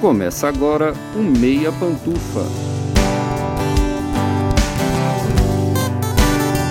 Começa agora o Meia Pantufa.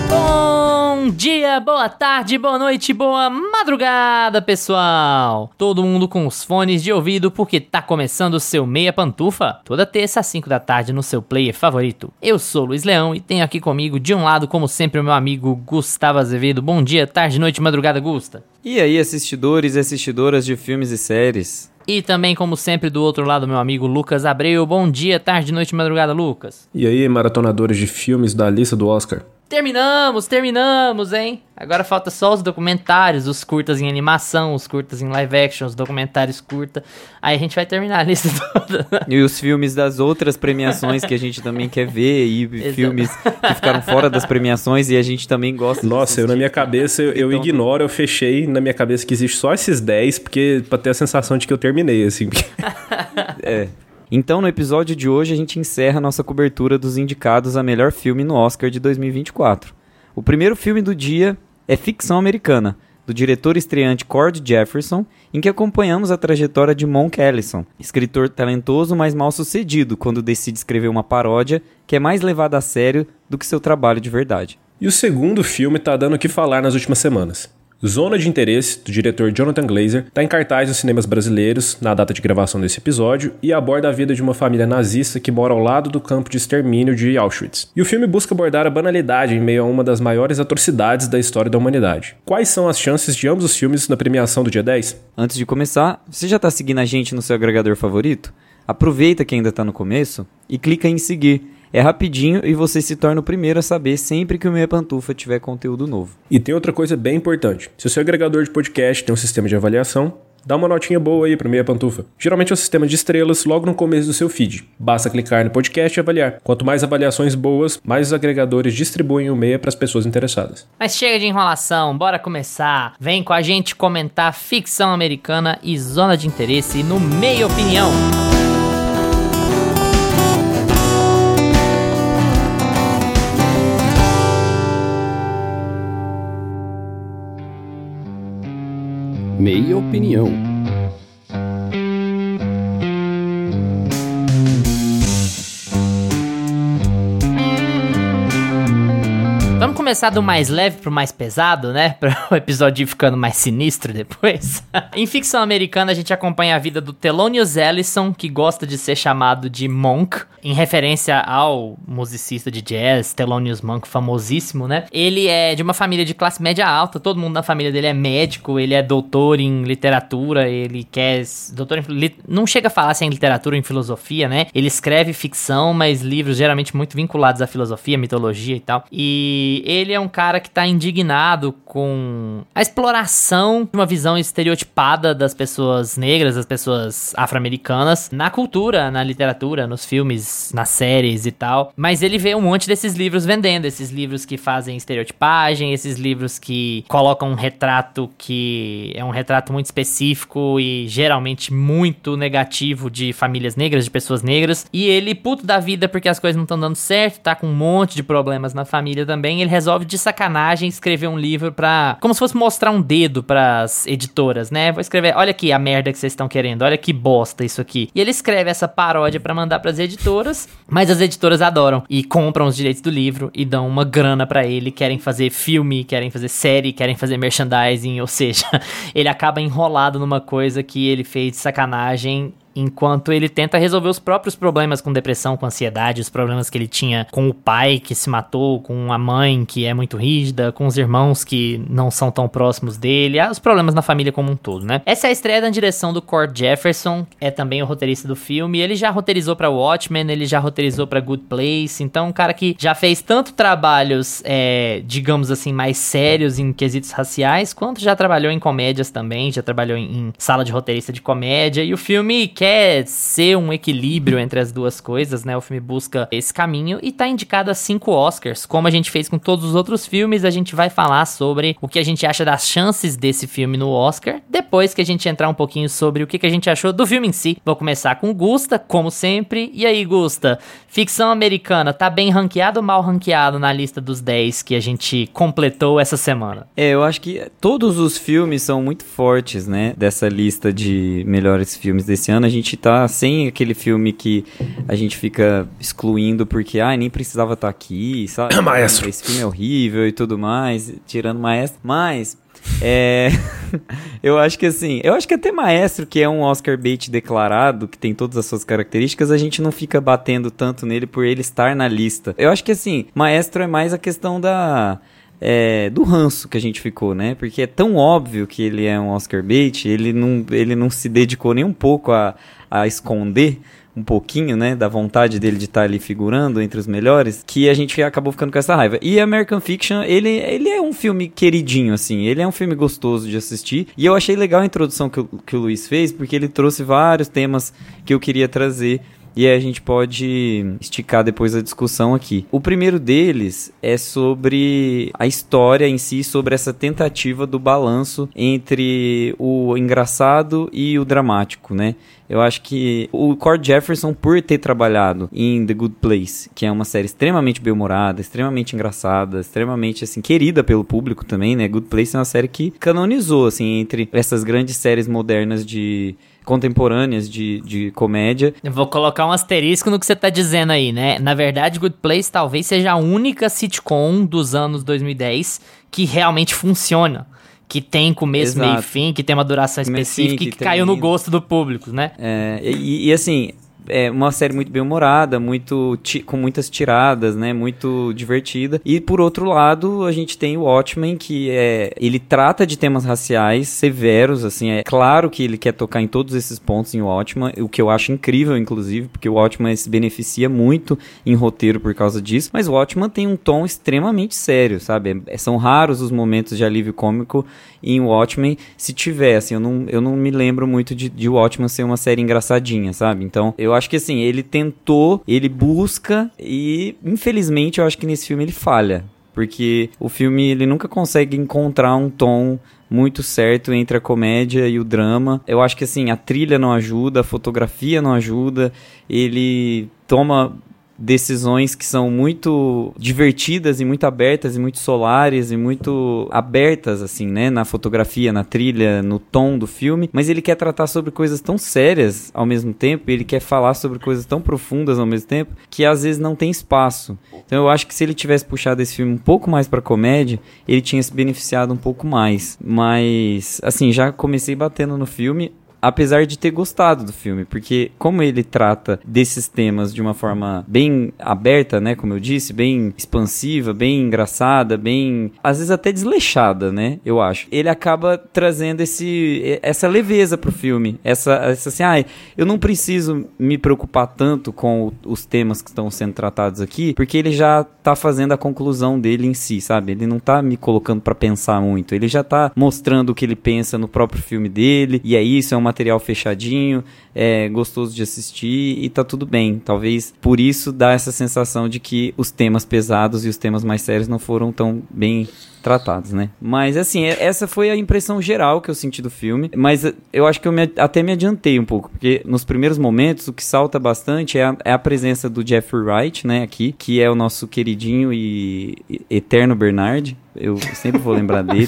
Bom dia, boa tarde, boa noite, boa madrugada, pessoal! Todo mundo com os fones de ouvido porque tá começando o seu Meia Pantufa, toda terça às 5 da tarde no seu player favorito. Eu sou Luiz Leão e tenho aqui comigo, de um lado, como sempre, o meu amigo Gustavo Azevedo. Bom dia, tarde, noite, madrugada, Gusta. E aí, assistidores e assistidoras de filmes e séries? E também, como sempre, do outro lado, meu amigo Lucas Abreu. Bom dia, tarde, noite, madrugada, Lucas. E aí, maratonadores de filmes da lista do Oscar? Terminamos, terminamos, hein? Agora falta só os documentários, os curtas em animação, os curtas em live action, os documentários curta. Aí a gente vai terminar a lista toda. E os filmes das outras premiações que a gente também quer ver, e filmes que ficaram fora das premiações e a gente também gosta Nossa, eu na minha cabeça, eu, eu Então- ignoro, eu fechei na minha cabeça que existe só esses 10, porque pra ter a sensação de que eu terminei, assim. É. Então, no episódio de hoje, a gente encerra nossa cobertura dos indicados a melhor filme no Oscar de 2024. O primeiro filme do dia é Ficção Americana, do diretor estreante Cord Jefferson, em que acompanhamos a trajetória de Monk Ellison, escritor talentoso, mas mal sucedido quando decide escrever uma paródia que é mais levada a sério do que seu trabalho de verdade. E o segundo filme tá dando o que falar nas últimas semanas. Zona de Interesse, do diretor Jonathan Glazer, está em cartaz nos cinemas brasileiros na data de gravação desse episódio e aborda a vida de uma família nazista que mora ao lado do campo de extermínio de Auschwitz. E o filme busca abordar a banalidade em meio a uma das maiores atrocidades da história da humanidade. Quais são as chances de ambos os filmes na premiação do dia 10? Antes de começar, você já está seguindo a gente no seu agregador favorito? Aproveita que ainda está no começo e clica em seguir. É rapidinho e você se torna o primeiro a saber sempre que o Meia Pantufa tiver conteúdo novo. E tem outra coisa bem importante. Se o seu agregador de podcast tem um sistema de avaliação, dá uma notinha boa aí pro Meia Pantufa. Geralmente é um sistema de estrelas logo no começo do seu feed. Basta clicar no podcast e avaliar. Quanto mais avaliações boas, mais os agregadores distribuem o Meia para as pessoas interessadas. Mas chega de enrolação, bora começar. Vem com a gente comentar ficção americana e zona de interesse no Meia Opinião. Meia opinião. Começar do mais leve pro mais pesado, né? Para o episódio ir ficando mais sinistro depois. em ficção americana, a gente acompanha a vida do Thelonious Ellison, que gosta de ser chamado de Monk, em referência ao musicista de jazz, Thelonious Monk, famosíssimo, né? Ele é de uma família de classe média alta, todo mundo na família dele é médico, ele é doutor em literatura, ele quer... Doutor em, não chega a falar se é em literatura ou em filosofia, né? Ele escreve ficção, mas livros geralmente muito vinculados à filosofia, mitologia e tal. E ele é um cara que tá indignado com a exploração de uma visão estereotipada das pessoas negras, das pessoas afro-americanas, na cultura, na literatura, nos filmes, nas séries e tal. Mas ele vê um monte desses livros vendendo, esses livros que fazem estereotipagem, esses livros que colocam um retrato que é um retrato muito específico e geralmente muito negativo de famílias negras, de pessoas negras. E ele, puto da vida porque as coisas não estão dando certo, tá com um monte de problemas na família também, ele resolve de sacanagem escrever um livro pra. como se fosse mostrar um dedo pras editoras, né? Vou escrever, olha aqui a merda que vocês estão querendo, olha que bosta isso aqui. E ele escreve essa paródia pra mandar pras editoras, mas as editoras adoram e compram os direitos do livro e dão uma grana pra ele, querem fazer filme, querem fazer série, querem fazer merchandising, ou seja, ele acaba enrolado numa coisa que ele fez de sacanagem enquanto ele tenta resolver os próprios problemas com depressão, com ansiedade, os problemas que ele tinha com o pai que se matou, com a mãe que é muito rígida, com os irmãos que não são tão próximos dele, ah, os problemas na família como um todo, né? Essa é a estreia da direção do Cord Jefferson, é também o roteirista do filme, ele já roteirizou pra Watchmen, ele já roteirizou pra Good Place, então um cara que já fez tanto trabalhos, é, digamos assim, mais sérios em quesitos raciais, quanto já trabalhou em comédias também, já trabalhou em, em sala de roteirista de comédia, e o filme quer ser um equilíbrio entre as duas coisas, né? O filme busca esse caminho e tá indicado a cinco Oscars. Como a gente fez com todos os outros filmes, a gente vai falar sobre o que a gente acha das chances desse filme no Oscar, depois que a gente entrar um pouquinho sobre o que, a gente achou do filme em si. Vou começar com Gusta, como sempre. E aí, Gusta, ficção americana, tá bem ranqueado ou mal ranqueado na lista dos 10 que a gente completou essa semana? É, eu acho que todos os filmes são muito fortes, né? Dessa lista de melhores filmes desse ano. A gente gente tá sem aquele filme que a gente fica excluindo porque, ah, nem precisava estar tá aqui, sabe? Maestro. Esse filme é horrível e tudo mais, tirando Maestro. Mas, é. eu acho que assim, eu acho que até Maestro, que é um Oscar bait declarado, que tem todas as suas características, a gente não fica batendo tanto nele por ele estar na lista. Eu acho que assim, Maestro é mais a questão da. É, do ranço que a gente ficou, né? Porque é tão óbvio que ele é um Oscar bait, ele não, ele não se dedicou nem um pouco a, a esconder um pouquinho, né, da vontade dele de estar tá ali figurando entre os melhores, que a gente acabou ficando com essa raiva. E American Fiction, ele, ele é um filme queridinho, assim, ele é um filme gostoso de assistir, e eu achei legal a introdução que o, que o Luiz fez, porque ele trouxe vários temas que eu queria trazer e a gente pode esticar depois a discussão aqui. O primeiro deles é sobre a história em si, sobre essa tentativa do balanço entre o engraçado e o dramático, né? Eu acho que o Cord Jefferson, por ter trabalhado em The Good Place, que é uma série extremamente bem-humorada, extremamente engraçada, extremamente, assim, querida pelo público também, né? Good Place é uma série que canonizou, assim, entre essas grandes séries modernas de contemporâneas de, de comédia. Eu vou colocar um asterisco no que você tá dizendo aí, né? Na verdade, Good Place talvez seja a única sitcom dos anos 2010 que realmente funciona que tem começo, Exato. meio e fim, que tem uma duração específica e que, que caiu no gosto do público, né? É, e, e, assim, é uma série muito bem humorada, muito com muitas tiradas, né? Muito divertida. E por outro lado, a gente tem o Watchmen, que é ele trata de temas raciais severos, assim, é claro que ele quer tocar em todos esses pontos em Watchmen, o que eu acho incrível, inclusive, porque o Watchmen se beneficia muito em roteiro por causa disso, mas o Watchmen tem um tom extremamente sério, sabe? É, são raros os momentos de alívio cômico em Watchmen, se tiver, assim, eu não, eu não me lembro muito de, de Watchmen ser uma série engraçadinha, sabe? Então, eu acho que assim, ele tentou, ele busca e infelizmente eu acho que nesse filme ele falha, porque o filme ele nunca consegue encontrar um tom muito certo entre a comédia e o drama. Eu acho que assim, a trilha não ajuda, a fotografia não ajuda, ele toma decisões que são muito divertidas e muito abertas e muito solares e muito abertas assim, né, na fotografia, na trilha, no tom do filme, mas ele quer tratar sobre coisas tão sérias ao mesmo tempo, ele quer falar sobre coisas tão profundas ao mesmo tempo, que às vezes não tem espaço. Então eu acho que se ele tivesse puxado esse filme um pouco mais para comédia, ele tinha se beneficiado um pouco mais. Mas assim, já comecei batendo no filme, apesar de ter gostado do filme, porque como ele trata desses temas de uma forma bem aberta, né, como eu disse, bem expansiva, bem engraçada, bem às vezes até desleixada, né, eu acho. Ele acaba trazendo esse essa leveza pro filme, essa, essa assim, ah, eu não preciso me preocupar tanto com os temas que estão sendo tratados aqui, porque ele já tá fazendo a conclusão dele em si, sabe? Ele não tá me colocando para pensar muito, ele já tá mostrando o que ele pensa no próprio filme dele, e é isso, é uma material fechadinho, é gostoso de assistir e tá tudo bem. Talvez por isso dá essa sensação de que os temas pesados e os temas mais sérios não foram tão bem tratados, né? Mas assim, é, essa foi a impressão geral que eu senti do filme. Mas eu acho que eu me, até me adiantei um pouco, porque nos primeiros momentos o que salta bastante é a, é a presença do Jeffrey Wright, né, aqui, que é o nosso queridinho e, e eterno Bernard. Eu sempre vou lembrar dele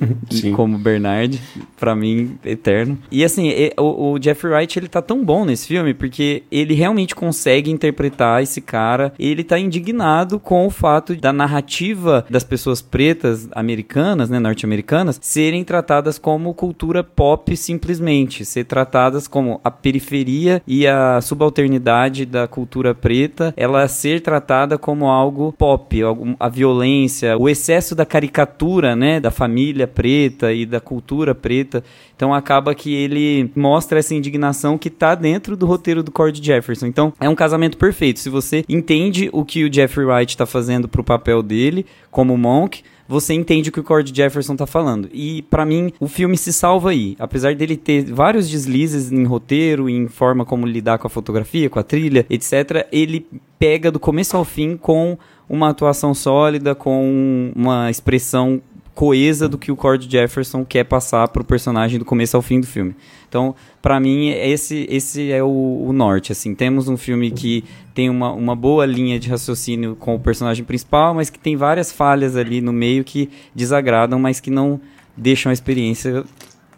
como Bernard, para mim eterno. E assim, o, o Jeffrey Wright ele tá tão bom nesse filme porque ele realmente consegue interpretar esse cara. Ele tá indignado com o fato da narrativa das pessoas pretas americanas, né, norte-americanas, serem tratadas como cultura pop simplesmente, ser tratadas como a periferia e a subalternidade da cultura preta, ela ser tratada como algo pop, a violência, o excesso da caricatura, né, da família preta e da cultura preta. Então acaba que ele mostra essa indignação que tá dentro do roteiro do Cord Jefferson. Então é um casamento perfeito. Se você entende o que o Jeffrey Wright está fazendo pro papel dele como Monk, você entende o que o Cord Jefferson tá falando. E para mim, o filme se salva aí. Apesar dele ter vários deslizes em roteiro, em forma como lidar com a fotografia, com a trilha, etc., ele pega do começo ao fim com uma atuação sólida, com uma expressão coesa do que o Cord Jefferson quer passar pro personagem do começo ao fim do filme. Então, para mim, esse, esse é o, o, norte. Assim, temos um filme que tem uma, uma boa linha de raciocínio com o personagem principal, mas que tem várias falhas ali no meio que desagradam, mas que não deixam a experiência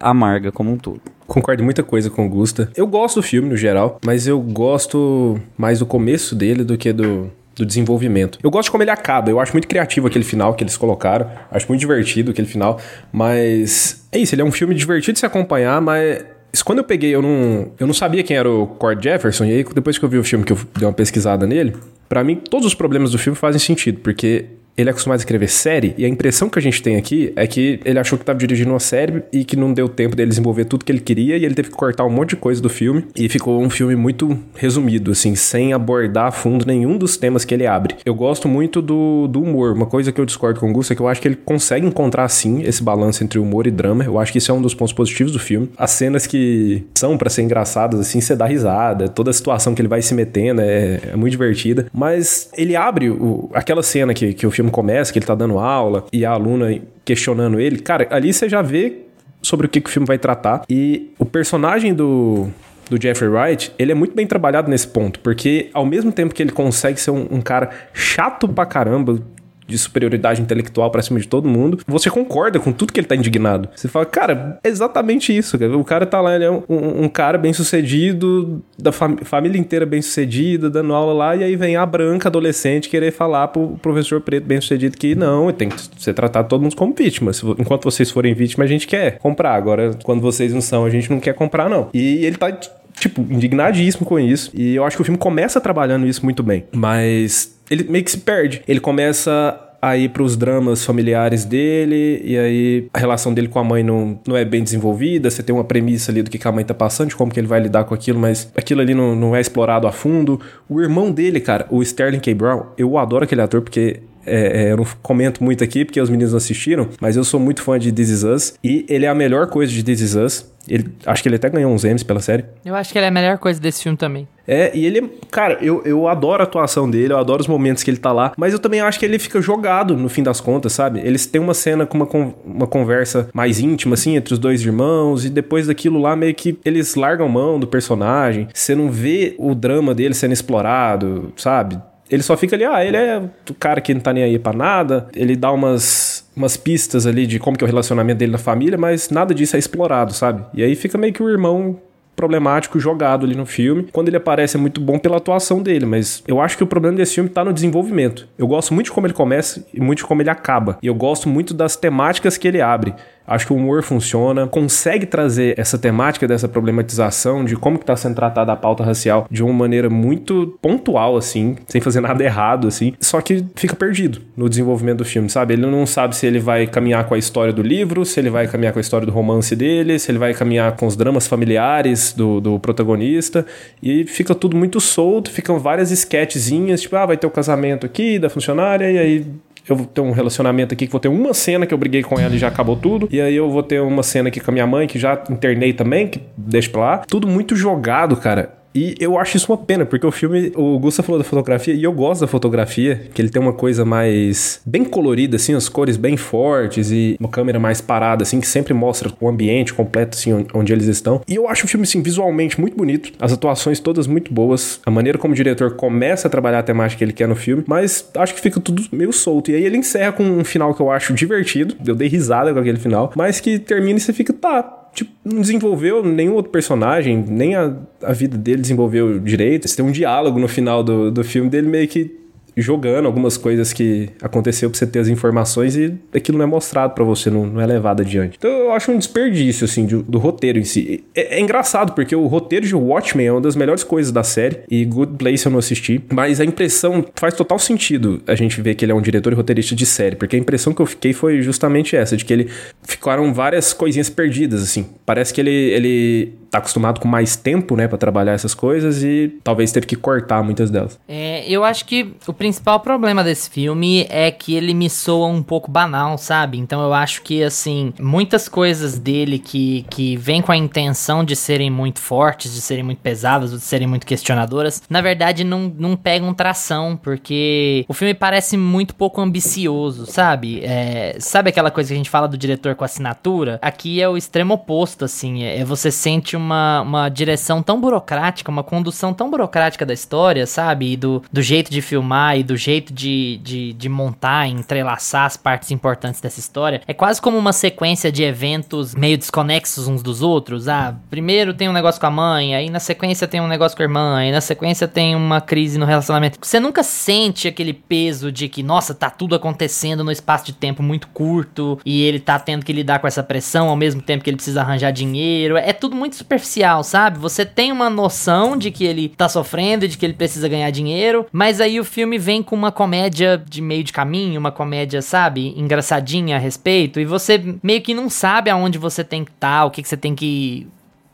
amarga como um todo. Concordo muita coisa com o Gusta. Eu gosto do filme no geral, mas eu gosto mais do começo dele do que do, do desenvolvimento. Eu gosto como ele acaba. Eu acho muito criativo aquele final que eles colocaram. Acho muito divertido aquele final. Mas é isso, ele é um filme divertido de se acompanhar, mas. Quando eu peguei, eu não, eu não sabia quem era o Cord Jefferson, e aí depois que eu vi o filme, que eu dei uma pesquisada nele, para mim todos os problemas do filme fazem sentido, porque ele é acostumado a escrever série, e a impressão que a gente tem aqui é que ele achou que estava dirigindo uma série e que não deu tempo dele desenvolver tudo que ele queria, e ele teve que cortar um monte de coisa do filme, e ficou um filme muito resumido, assim, sem abordar a fundo nenhum dos temas que ele abre. Eu gosto muito do, do humor, uma coisa que eu discordo com o Gusto é que eu acho que ele consegue encontrar, sim, esse balanço entre humor e drama, eu acho que isso é um dos pontos positivos do filme. As cenas que são para ser engraçadas, assim, você dá risada, toda a situação que ele vai se metendo é, é muito divertida, mas ele abre o, aquela cena que, que o filme começa, que ele tá dando aula e a aluna questionando ele, cara, ali você já vê sobre o que, que o filme vai tratar. E o personagem do, do Jeffrey Wright, ele é muito bem trabalhado nesse ponto, porque ao mesmo tempo que ele consegue ser um, um cara chato pra caramba, de superioridade intelectual pra cima de todo mundo, você concorda com tudo que ele tá indignado. Você fala, cara, é exatamente isso. O cara tá lá, ele é um, um cara bem sucedido, da fam família inteira bem sucedida, dando aula lá, e aí vem a branca adolescente querer falar pro professor preto bem sucedido que não, tem que ser tratado todo mundo como vítima. Enquanto vocês forem vítima, a gente quer comprar. Agora, quando vocês não são, a gente não quer comprar, não. E ele tá tipo, indignadíssimo com isso. E eu acho que o filme começa trabalhando isso muito bem. Mas ele meio que se perde. Ele começa a ir para os dramas familiares dele, e aí a relação dele com a mãe não, não é bem desenvolvida, você tem uma premissa ali do que a mãe tá passando, de como que ele vai lidar com aquilo, mas aquilo ali não, não é explorado a fundo. O irmão dele, cara, o Sterling K. Brown, eu adoro aquele ator porque é, é, eu não comento muito aqui porque os meninos assistiram, mas eu sou muito fã de This Is Us e ele é a melhor coisa de This Is Us. Ele, acho que ele até ganhou uns Emmys pela série. Eu acho que ele é a melhor coisa desse filme também. É, e ele, cara, eu, eu adoro a atuação dele, eu adoro os momentos que ele tá lá, mas eu também acho que ele fica jogado no fim das contas, sabe? Eles têm uma cena com uma, uma conversa mais íntima, assim, entre os dois irmãos, e depois daquilo lá, meio que eles largam mão do personagem. Você não vê o drama dele sendo explorado, sabe? Ele só fica ali, ah, ele é o cara que não tá nem aí pra nada. Ele dá umas, umas pistas ali de como que é o relacionamento dele na família, mas nada disso é explorado, sabe? E aí fica meio que o irmão problemático jogado ali no filme. Quando ele aparece é muito bom pela atuação dele, mas eu acho que o problema desse filme tá no desenvolvimento. Eu gosto muito de como ele começa e muito de como ele acaba. E eu gosto muito das temáticas que ele abre. Acho que o humor funciona, consegue trazer essa temática dessa problematização de como que tá sendo tratada a pauta racial de uma maneira muito pontual, assim, sem fazer nada errado, assim. Só que fica perdido no desenvolvimento do filme, sabe? Ele não sabe se ele vai caminhar com a história do livro, se ele vai caminhar com a história do romance dele, se ele vai caminhar com os dramas familiares do, do protagonista. E fica tudo muito solto, ficam várias sketchzinhas, tipo, ah, vai ter o casamento aqui da funcionária, e aí eu vou ter um relacionamento aqui que vou ter uma cena que eu briguei com ela e já acabou tudo. E aí eu vou ter uma cena aqui com a minha mãe que já internei também, que deixa pra lá. Tudo muito jogado, cara. E eu acho isso uma pena, porque o filme, o Gusta falou da fotografia, e eu gosto da fotografia, que ele tem uma coisa mais bem colorida, assim, as cores bem fortes e uma câmera mais parada, assim, que sempre mostra o ambiente completo, assim, onde eles estão. E eu acho o filme, assim, visualmente muito bonito, as atuações todas muito boas, a maneira como o diretor começa a trabalhar a temática que ele quer no filme, mas acho que fica tudo meio solto. E aí ele encerra com um final que eu acho divertido, eu dei risada com aquele final, mas que termina e você fica, tá, tipo, não desenvolveu nenhum outro personagem, nem a, a vida dele desenvolveu direito. Você tem um diálogo no final do, do filme dele meio que jogando algumas coisas que aconteceu pra você ter as informações e aquilo não é mostrado para você, não, não, é levado adiante. Então eu acho um desperdício, assim, do, do roteiro em si. É, é, engraçado, porque o roteiro de Watchmen é uma das melhores coisas da série e Good Place eu não assisti, mas a impressão faz total sentido a gente ver que ele é um diretor e roteirista de série, porque a impressão que eu fiquei foi justamente essa, de que ele ficaram várias coisinhas perdidas, assim. Parece que ele, ele tá acostumado com mais tempo, né, para trabalhar essas coisas e talvez teve que cortar muitas delas. É, eu acho que o principal problema desse filme é que ele me soa um pouco banal, sabe? Então eu acho que, assim, muitas coisas dele que, que vêm com a intenção de serem muito fortes, de serem muito pesadas, ou de serem muito questionadoras, na verdade não, não pegam tração, porque o filme parece muito pouco ambicioso, sabe? É, sabe aquela coisa que a gente fala do diretor com assinatura, aqui é o extremo oposto, assim. É, é você sente uma, uma direção tão burocrática, uma condução tão burocrática da história, sabe? E do, do jeito de filmar e do jeito de, de, de montar, entrelaçar as partes importantes dessa história. É quase como uma sequência de eventos meio desconexos uns dos outros. Ah, primeiro tem um negócio com a mãe, aí na sequência tem um negócio com a irmã, aí na sequência tem uma crise no relacionamento. Você nunca sente aquele peso de que, nossa, tá tudo acontecendo no espaço de tempo muito curto e ele tá tendo que lidar com essa pressão ao mesmo tempo que ele precisa arranjar dinheiro. É tudo muito superficial, sabe? Você tem uma noção de que ele tá sofrendo e de que ele precisa ganhar dinheiro, mas aí o filme vem com uma comédia de meio de caminho, uma comédia, sabe, engraçadinha a respeito, e você meio que não sabe aonde você tem que estar, tá, o que, que você tem que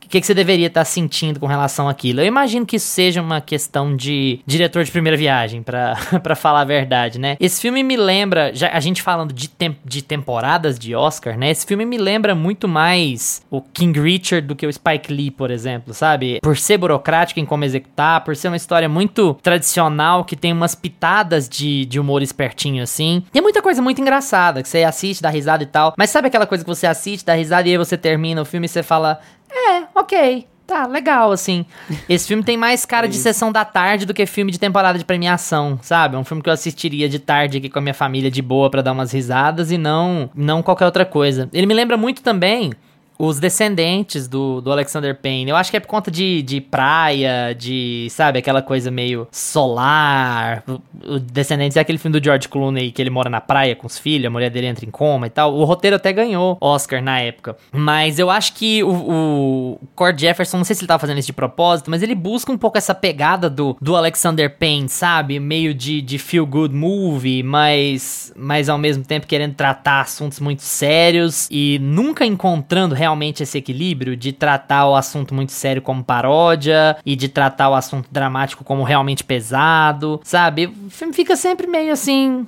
o que, que você deveria estar tá sentindo com relação àquilo? Eu imagino que isso seja uma questão de diretor de primeira viagem, para falar a verdade, né? Esse filme me lembra, já a gente falando de, tem, de temporadas de Oscar, né? Esse filme me lembra muito mais o King Richard do que o Spike Lee, por exemplo, sabe? Por ser burocrático em como executar, por ser uma história muito tradicional, que tem umas pitadas de, de humor espertinho assim. Tem muita coisa muito engraçada, que você assiste, dá risada e tal. Mas sabe aquela coisa que você assiste, dá risada e aí você termina o filme e você fala, é, ok. Tá, legal, assim. Esse filme tem mais cara de sessão da tarde do que filme de temporada de premiação, sabe? É um filme que eu assistiria de tarde aqui com a minha família de boa para dar umas risadas e não, não qualquer outra coisa. Ele me lembra muito também os descendentes do, do Alexander Payne. Eu acho que é por conta de, de praia, de, sabe, aquela coisa meio solar. O, o Descendentes é aquele filme do George Clooney que ele mora na praia com os filhos, a mulher dele entra em coma e tal. O roteiro até ganhou Oscar na época. Mas eu acho que o, o Cord Jefferson, não sei se ele tava fazendo isso de propósito, mas ele busca um pouco essa pegada do, do Alexander Payne, sabe? Meio de, de feel good movie, mas, mas ao mesmo tempo querendo tratar assuntos muito sérios e nunca encontrando realmente esse equilíbrio de tratar o assunto muito sério como paródia e de tratar o assunto dramático como realmente pesado, sabe? O filme fica sempre meio assim,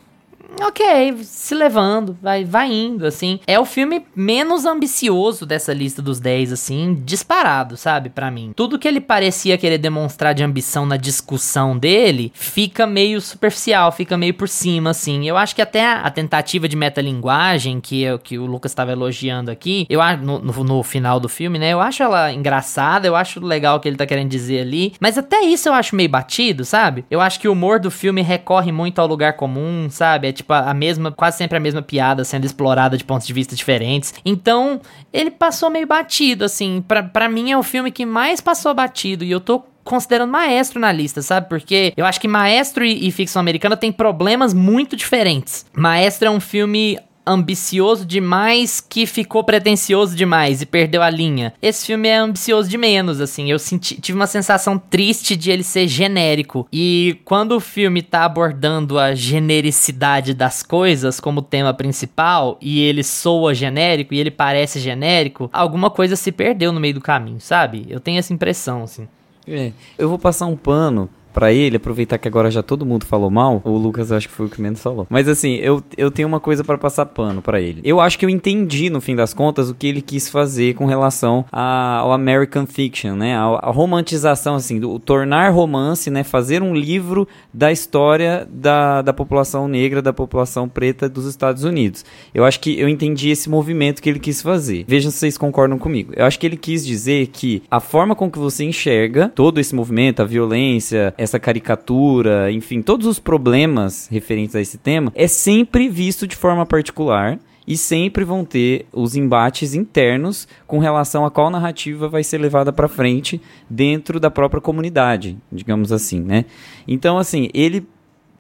ok, se levando, vai, vai indo, assim. É o filme menos ambicioso dessa lista dos 10, assim, disparado, sabe, para mim. Tudo que ele parecia querer demonstrar de ambição na discussão dele fica meio superficial, fica meio por cima, assim. Eu acho que até a, tentativa de metalinguagem que, que o Lucas estava elogiando aqui, eu no, no, no, final do filme, né, eu acho ela engraçada, eu acho legal o que ele tá querendo dizer ali, mas até isso eu acho meio batido, sabe? Eu acho que o humor do filme recorre muito ao lugar comum, sabe? É tipo a mesma, quase sempre a mesma piada sendo explorada de pontos de vista diferentes. Então, ele passou meio batido, assim. para mim é o filme que mais passou batido e eu tô considerando Maestro na lista, sabe? Porque eu acho que Maestro e, e ficção americana tem problemas muito diferentes. Maestro é um filme ambicioso demais que ficou pretencioso demais e perdeu a linha. Esse filme é ambicioso de menos, assim. Eu senti, tive uma sensação triste de ele ser genérico. E quando o filme tá abordando a genericidade das coisas como tema principal e ele soa genérico e ele parece genérico, alguma coisa se perdeu no meio do caminho, sabe? Eu tenho essa impressão, assim. É, eu vou passar um pano para ele, aproveitar que agora já todo mundo falou mal, o Lucas acho que foi o que menos falou. Mas assim, eu, eu tenho uma coisa para passar pano para ele. Eu acho que eu entendi, no fim das contas, o que ele quis fazer com relação a, ao American Fiction, né? A, a, romantização, assim, do tornar romance, né? Fazer um livro da história da, da população negra, da população preta dos Estados Unidos. Eu acho que eu entendi esse movimento que ele quis fazer. Vejam se vocês concordam comigo. Eu acho que ele quis dizer que a forma com que você enxerga todo esse movimento, a violência, essa caricatura, enfim, todos os problemas referentes a esse tema, é sempre visto de forma particular e sempre vão ter os embates internos com relação a qual narrativa vai ser levada para frente dentro da própria comunidade, digamos assim, né? Então, assim, ele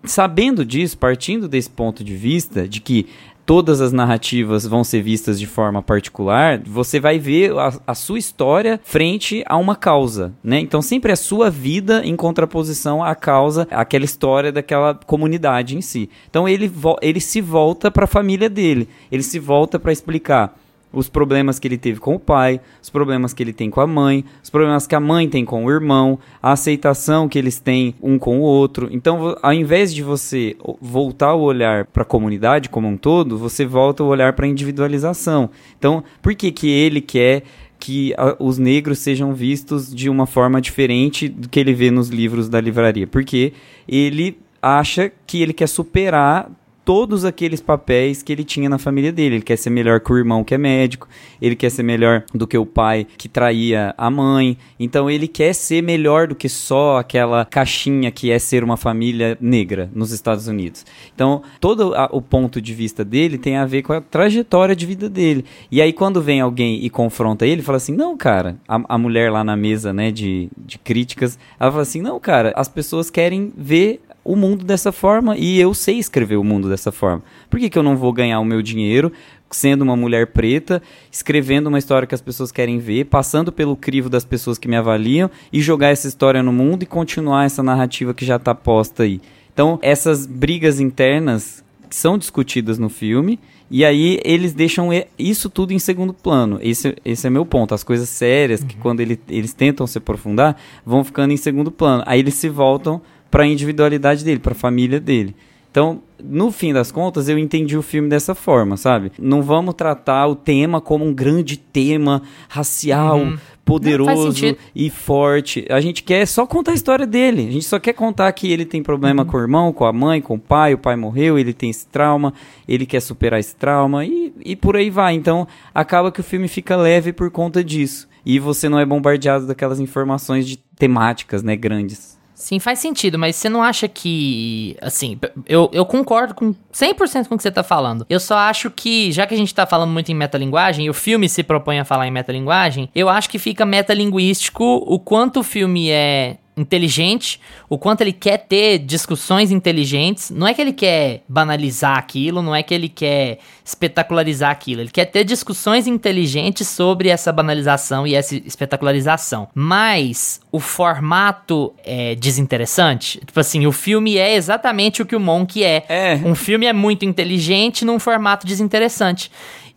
sabendo disso, partindo desse ponto de vista de que todas as narrativas vão ser vistas de forma particular, você vai ver a, a, sua história frente a uma causa, né? Então sempre a sua vida em contraposição à causa, aquela história daquela comunidade em si. Então ele, ele se volta para a família dele, ele se volta para explicar os problemas que ele teve com o pai, os problemas que ele tem com a mãe, os problemas que a mãe tem com o irmão, a aceitação que eles têm um com o outro. Então, ao invés de você voltar o olhar para a comunidade como um todo, você volta o olhar para a individualização. Então, por que que ele quer que a, os negros sejam vistos de uma forma diferente do que ele vê nos livros da livraria? Porque ele acha que ele quer superar todos aqueles papéis que ele tinha na família dele. Ele quer ser melhor que o irmão que é médico, ele quer ser melhor do que o pai que traía a mãe. Então ele quer ser melhor do que só aquela caixinha que é ser uma família negra nos Estados Unidos. Então, todo a, o ponto de vista dele tem a ver com a trajetória de vida dele. E aí quando vem alguém e confronta ele, fala assim: "Não, cara, a, a mulher lá na mesa, né, de, de críticas, ela fala assim: "Não, cara, as pessoas querem ver o mundo dessa forma e eu sei escrever o mundo dessa forma. Por que, que eu não vou ganhar o meu dinheiro sendo uma mulher preta, escrevendo uma história que as pessoas querem ver, passando pelo crivo das pessoas que me avaliam e jogar essa história no mundo e continuar essa narrativa que já está posta aí? Então, essas brigas internas são discutidas no filme e aí eles deixam isso tudo em segundo plano. Esse, esse é meu ponto. As coisas sérias, uhum. que quando ele, eles tentam se aprofundar, vão ficando em segundo plano. Aí eles se voltam para a individualidade dele, para a família dele. Então, no fim das contas, eu entendi o filme dessa forma, sabe? Não vamos tratar o tema como um grande tema racial, uhum. poderoso e forte. A gente quer só contar a história dele. A gente só quer contar que ele tem problema uhum. com o irmão, com a mãe, com o pai, o pai morreu, ele tem esse trauma, ele quer superar esse trauma e, e por aí vai. Então, acaba que o filme fica leve por conta disso. E você não é bombardeado daquelas informações de temáticas, né, grandes. Sim, faz sentido, mas você não acha que. Assim, eu, eu concordo com 100% com o que você tá falando. Eu só acho que, já que a gente tá falando muito em metalinguagem, e o filme se propõe a falar em metalinguagem, eu acho que fica metalinguístico o quanto o filme é inteligente, o quanto ele quer ter discussões inteligentes. Não é que ele quer banalizar aquilo, não é que ele quer espetacularizar aquilo. Ele quer ter discussões inteligentes sobre essa banalização e essa espetacularização. Mas o formato é desinteressante. Tipo assim, o filme é exatamente o que o Monk é. é. Um filme é muito inteligente num formato desinteressante.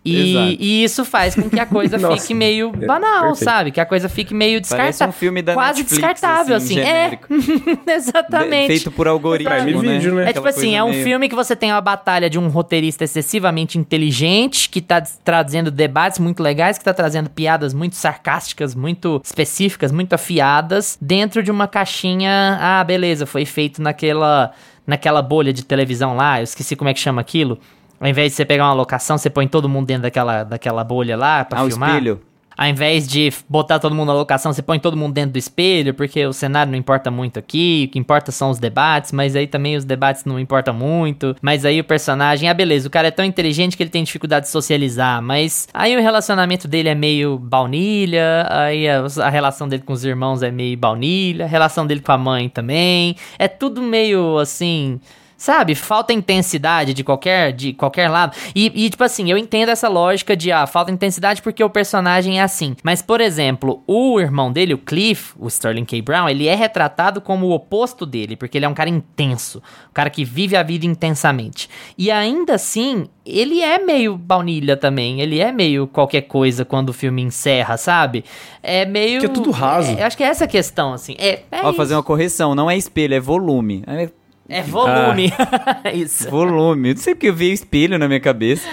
E, e, isso faz com que a coisa Nossa, fique meio é banal, sabe? Que a coisa fique meio descartável. um filme da Quase Netflix, descartável, assim. assim. É, exatamente. Feito por algoritmo, né? Vídeo, né? É tipo assim, é um meio... filme que você tem a batalha de um roteirista excessivamente inteligente, que tá trazendo debates muito legais, que tá trazendo piadas muito sarcásticas, muito específicas, muito afiadas, dentro de uma caixinha, ah, beleza, foi feito naquela naquela bolha de televisão lá, eu esqueci como é que chama aquilo ao invés de você pegar uma locação, você põe todo mundo dentro daquela, daquela bolha lá pra ah, filmar. O espelho. Ao invés de botar todo mundo na locação, você põe todo mundo dentro do espelho, porque o cenário não importa muito aqui, o que importa são os debates, mas aí também os debates não importam muito. Mas aí o personagem, ah, beleza, o cara é tão inteligente que ele tem dificuldade de socializar, mas aí o relacionamento dele é meio baunilha, aí a, a relação dele com os irmãos é meio baunilha, a relação dele com a mãe também. É tudo meio assim Sabe? Falta intensidade de qualquer, de qualquer lado. E, e, tipo assim, eu entendo essa lógica de, ah, falta intensidade porque o personagem é assim. Mas, por exemplo, o irmão dele, o Cliff, o Sterling K. Brown, ele é retratado como o oposto dele, porque ele é um cara intenso. Um cara que vive a vida intensamente. E ainda assim, ele é meio baunilha também. Ele é meio qualquer coisa quando o filme encerra, sabe? É meio. Que é tudo raso. É, acho que é essa a questão, assim. É, é Ó, fazer uma correção, não é espelho, é volume. É é volume. Ah, Isso. Volume. Não sei porque eu vi espelho na minha cabeça.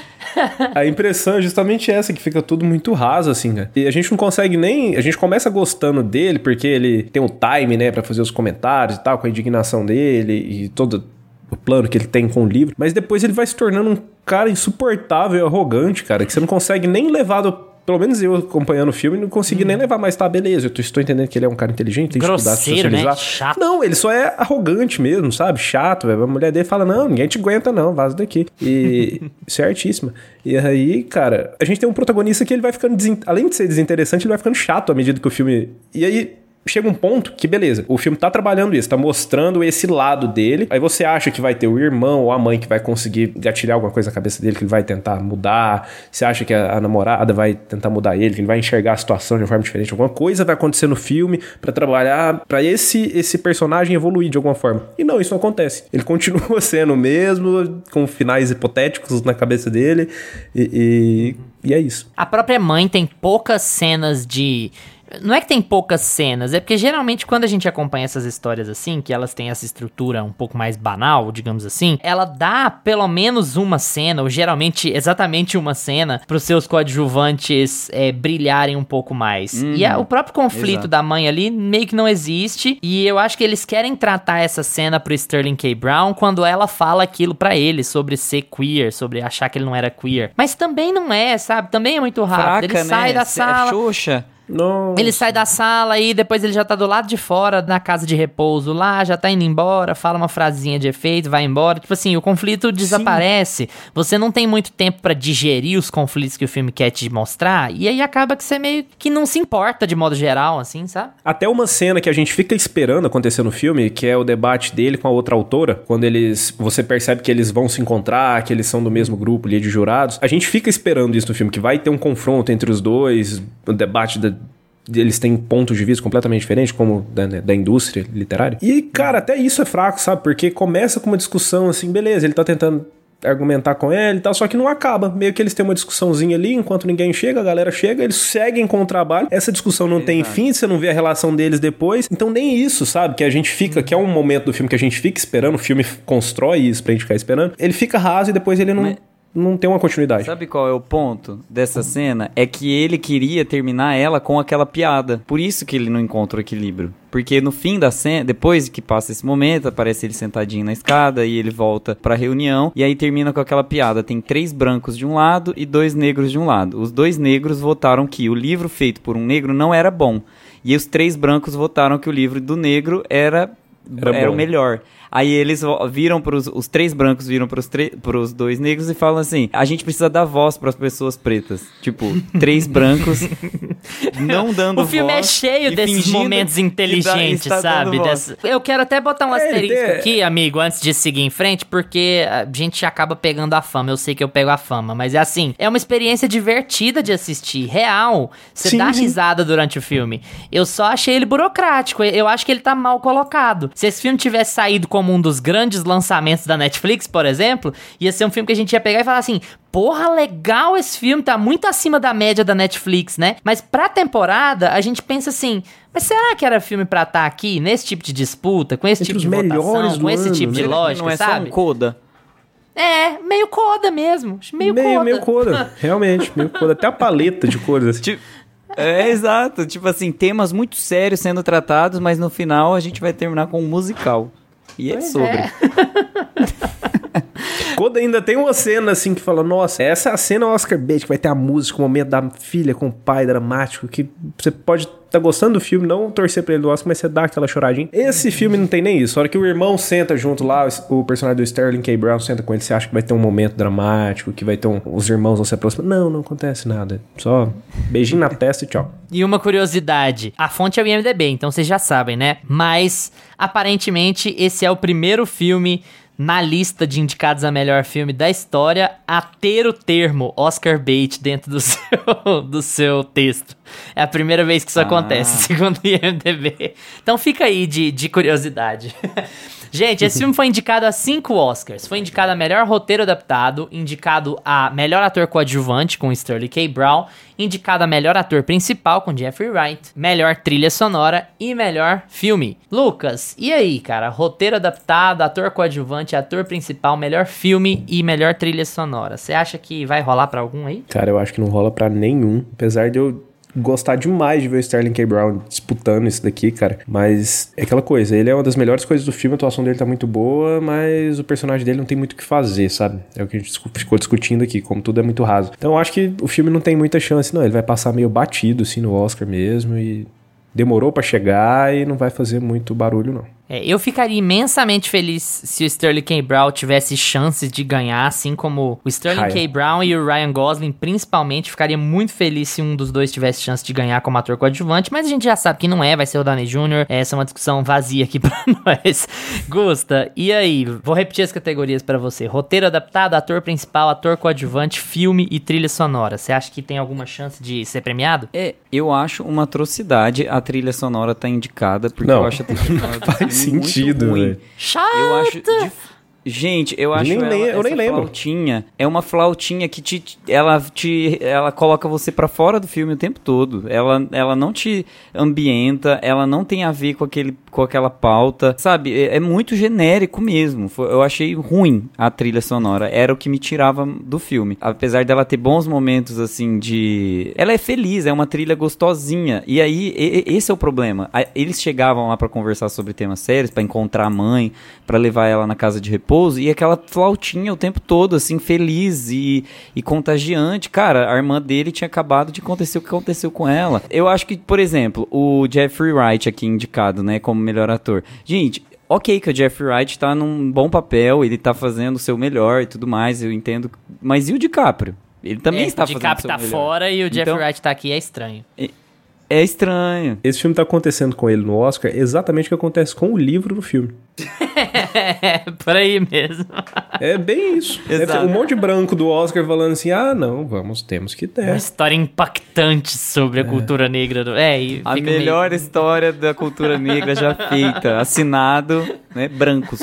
A impressão é justamente essa, que fica tudo muito raso, assim, cara. E a gente não consegue nem. A gente começa gostando dele, porque ele tem o time, né, para fazer os comentários e tal, com a indignação dele e todo o plano que ele tem com o livro. Mas depois ele vai se tornando um cara insuportável e arrogante, cara, que você não consegue nem levar do pelo menos eu acompanhando o filme, não consegui hum. nem levar mais, tá, beleza, eu tô, estou entendendo que ele é um cara inteligente, tem Grosseiro, dificuldade de socializar. Né? Chato. Não, ele só é arrogante mesmo, sabe? Chato, velho. A mulher dele fala, não, ninguém te aguenta não, vaza daqui. E certíssima. E aí, cara, a gente tem um protagonista que ele vai ficando, além de ser desinteressante, ele vai ficando chato à medida que o filme... E aí, chega um ponto que, beleza, o filme tá trabalhando isso, tá mostrando esse lado dele. Aí você acha que vai ter o irmão ou a mãe que vai conseguir gatilhar alguma coisa na cabeça dele, que ele vai tentar mudar. Você acha que a, a namorada vai tentar mudar ele, que ele vai enxergar a situação de uma forma diferente. Alguma coisa vai acontecer no filme para trabalhar, para esse, esse personagem evoluir de alguma forma. E não, isso não acontece. Ele continua sendo o mesmo, com finais hipotéticos na cabeça dele. e, e, e é isso. A própria mãe tem poucas cenas de Não é que tem poucas cenas, é porque geralmente quando a gente acompanha essas histórias assim, que elas têm essa estrutura um pouco mais banal, digamos assim, ela dá pelo menos uma cena, ou geralmente exatamente uma cena, pros seus coadjuvantes é, brilharem um pouco mais. Uhum. E a- o próprio conflito Exato. da mãe ali meio que não existe, e eu acho que eles querem tratar essa cena pro Sterling K. Brown quando ela fala aquilo pra ele sobre ser queer, sobre achar que ele não era queer. Mas também não é, sabe? Também é muito rápido. Fraca, ele sai né? da Cê é sala, Xoxa. Nossa. ele sai da sala e depois ele já tá do lado de fora, na casa de repouso lá, já tá indo embora, fala uma frasezinha de efeito, vai embora. Tipo assim, o conflito desaparece. Você não tem muito tempo pra digerir os conflitos que o filme quer te mostrar. E aí acaba que você meio que não se importa de modo geral, assim, sabe? Até uma cena que a gente fica esperando acontecer no filme, que é o debate dele com a outra autora, quando eles. Você percebe que eles vão se encontrar, que eles são do mesmo grupo ali de jurados. A gente fica esperando isso no filme, que vai ter um confronto entre os dois, o debate da. Eles têm pontos de vista completamente diferentes, como da, né, da indústria literária. E, cara, até isso é fraco, sabe? Porque começa com uma discussão assim, beleza, ele tá tentando argumentar com ele e tal, só que não acaba. Meio que eles têm uma discussãozinha ali, enquanto ninguém chega, a galera chega, eles seguem com o trabalho. Essa discussão não tem fim, você não vê a relação deles depois. Então nem isso, sabe? Que a gente fica, que é um momento do filme que a gente fica esperando, o filme constrói isso pra gente ficar esperando. Ele fica raso e depois ele não, Mas- não tem uma continuidade. Sabe qual é o ponto dessa cena? É que ele queria terminar ela com aquela piada. Por isso que ele não encontra o equilíbrio. Porque no fim da cena, depois que passa esse momento, aparece ele sentadinho na escada e ele volta pra reunião. E aí termina com aquela piada. Tem três brancos de um lado e dois negros de um lado. Os dois negros votaram que o livro feito por um negro não era bom. E os três brancos votaram que o livro do negro era, Era era, o melhor. Aí eles viram pros os três brancos viram pros, tre- pros dois negros e falam assim: a gente precisa dar voz pras pessoas pretas. Tipo, três brancos não dando O filme é voz cheio e desses momentos dá- inteligentes, dando sabe? voz. Dessa- Eu quero até botar um É, asterisco tem- aqui, amigo, antes de seguir em frente, porque a gente acaba pegando a fama. Eu sei que eu pego a fama, mas é assim, é uma experiência divertida de assistir, real. Você Sim, dá risada durante o filme. Eu só achei ele burocrático. Eu acho que ele tá mal colocado. Se esse filme tivesse saído como um dos grandes lançamentos da Netflix, por exemplo, ia ser um filme que a gente ia pegar e falar assim: porra, legal esse filme, tá muito acima da média da Netflix, né? Mas pra temporada, a gente pensa assim. Mas será que era filme pra estar aqui, nesse tipo de disputa, com esse Entre tipo de votação, com esse ano, tipo de né? lógica, não é sabe? só um coda. É, meio coda mesmo. Meio, meio, coda. meio coda, realmente, meio coda. Até a paleta de cores. Assim. Tipo, é exato, tipo assim, temas muito sérios sendo tratados, mas no final a gente vai terminar com um musical. E é Pois sobre. é. Coda ainda tem uma cena assim que fala: Nossa, essa é a cena Oscar Bait, que vai ter a música, o momento da filha com o pai dramático, que você pode estar gostando do filme, não torcer pra ele do Oscar, mas você dá aquela choradinha. Esse filme não tem nem isso. A hora que o irmão senta junto lá, o personagem do Sterling K. Brown senta com ele, você acha que vai ter um momento dramático, que vai ter um. Os irmãos vão se aproximar. Não, não acontece nada. Só beijinho na testa e tchau. E uma curiosidade, a fonte é o IMDB, então vocês já sabem, né? Mas aparentemente esse é o primeiro filme na lista de indicados a melhor filme da história a ter o termo Oscar bait dentro do seu, do seu texto. É a primeira vez que isso Ah. acontece, segundo o IMDB. Então fica aí de, de curiosidade. Gente, esse filme foi indicado a cinco Oscars. Foi indicado a melhor roteiro adaptado, indicado a melhor ator coadjuvante com Sterling K. Brown, indicado a melhor ator principal com Jeffrey Wright, melhor trilha sonora e melhor filme. Lucas, e aí, cara? Roteiro adaptado, ator coadjuvante, ator principal, melhor filme e melhor trilha sonora. Você acha que vai rolar pra algum aí? Cara, eu acho que não rola pra nenhum. Apesar de eu gostar demais de ver o Sterling K. Brown disputando isso daqui, cara. Mas é aquela coisa, ele é uma das melhores coisas do filme, a atuação dele tá muito boa, mas o personagem dele não tem muito o que fazer, sabe? É o que a gente ficou discutindo aqui, como tudo é muito raso. Então eu acho que o filme não tem muita chance, não. Ele vai passar meio batido, assim, no Oscar mesmo e demorou pra chegar e não vai fazer muito barulho, não. É, eu ficaria imensamente feliz se o Sterling K. Brown tivesse chances de ganhar, assim como o Sterling Ryan. K. Brown e o Ryan Gosling, principalmente. Ficaria muito feliz se um dos dois tivesse chance de ganhar como ator coadjuvante, mas a gente já sabe que não é, vai ser o Downey Jr. Essa é uma discussão vazia aqui pra nós. Gusta, e aí? Vou repetir as categorias pra você: roteiro adaptado, ator principal, ator coadjuvante, filme e trilha sonora. Você acha que tem alguma chance de ser premiado? É, eu acho uma atrocidade a trilha sonora tá indicada, porque Não. eu acho a trilha sonora do Faz filme muito sentido, ruim. Chato! Eu acho. Gente, eu acho Nem ela, eu nem lembro. flautinha é uma flautinha que te, ela te ela coloca você pra fora do filme o tempo todo. Ela, ela não te ambienta, ela não tem a ver com aquele com aquela pauta, sabe? É, é muito genérico mesmo. Eu achei ruim a trilha sonora. Era o que me tirava do filme. Apesar dela ter bons momentos assim de, ela é feliz, é uma trilha gostosinha. E aí e- esse é o problema. Eles chegavam lá pra conversar sobre temas sérios, pra encontrar a mãe, pra levar ela na casa de repouso e aquela flautinha o tempo todo assim feliz e, e contagiante. Cara, a irmã dele tinha acabado de acontecer o que aconteceu com ela. Eu acho que, por exemplo, o Jeffrey Wright aqui indicado, né, como melhor ator. Gente, Ok, que o Jeffrey Wright tá num bom papel, ele tá fazendo o seu melhor e tudo mais, eu entendo. Mas e o DiCaprio? Ele também É, está o fazendo o DiCaprio seu tá melhor. fora e o Jeffrey Então- Wright tá aqui, é estranho. É estranho. Esse filme tá acontecendo com ele no Oscar exatamente o que acontece com o livro no filme. É, por aí mesmo. É bem isso. Deve Exato. um monte de branco do Oscar falando assim: ah, não, vamos, temos que Uma ter. história impactante sobre a cultura negra. Do... É, e A melhor meio- história da cultura negra já feita. Assinado, né? Brancos.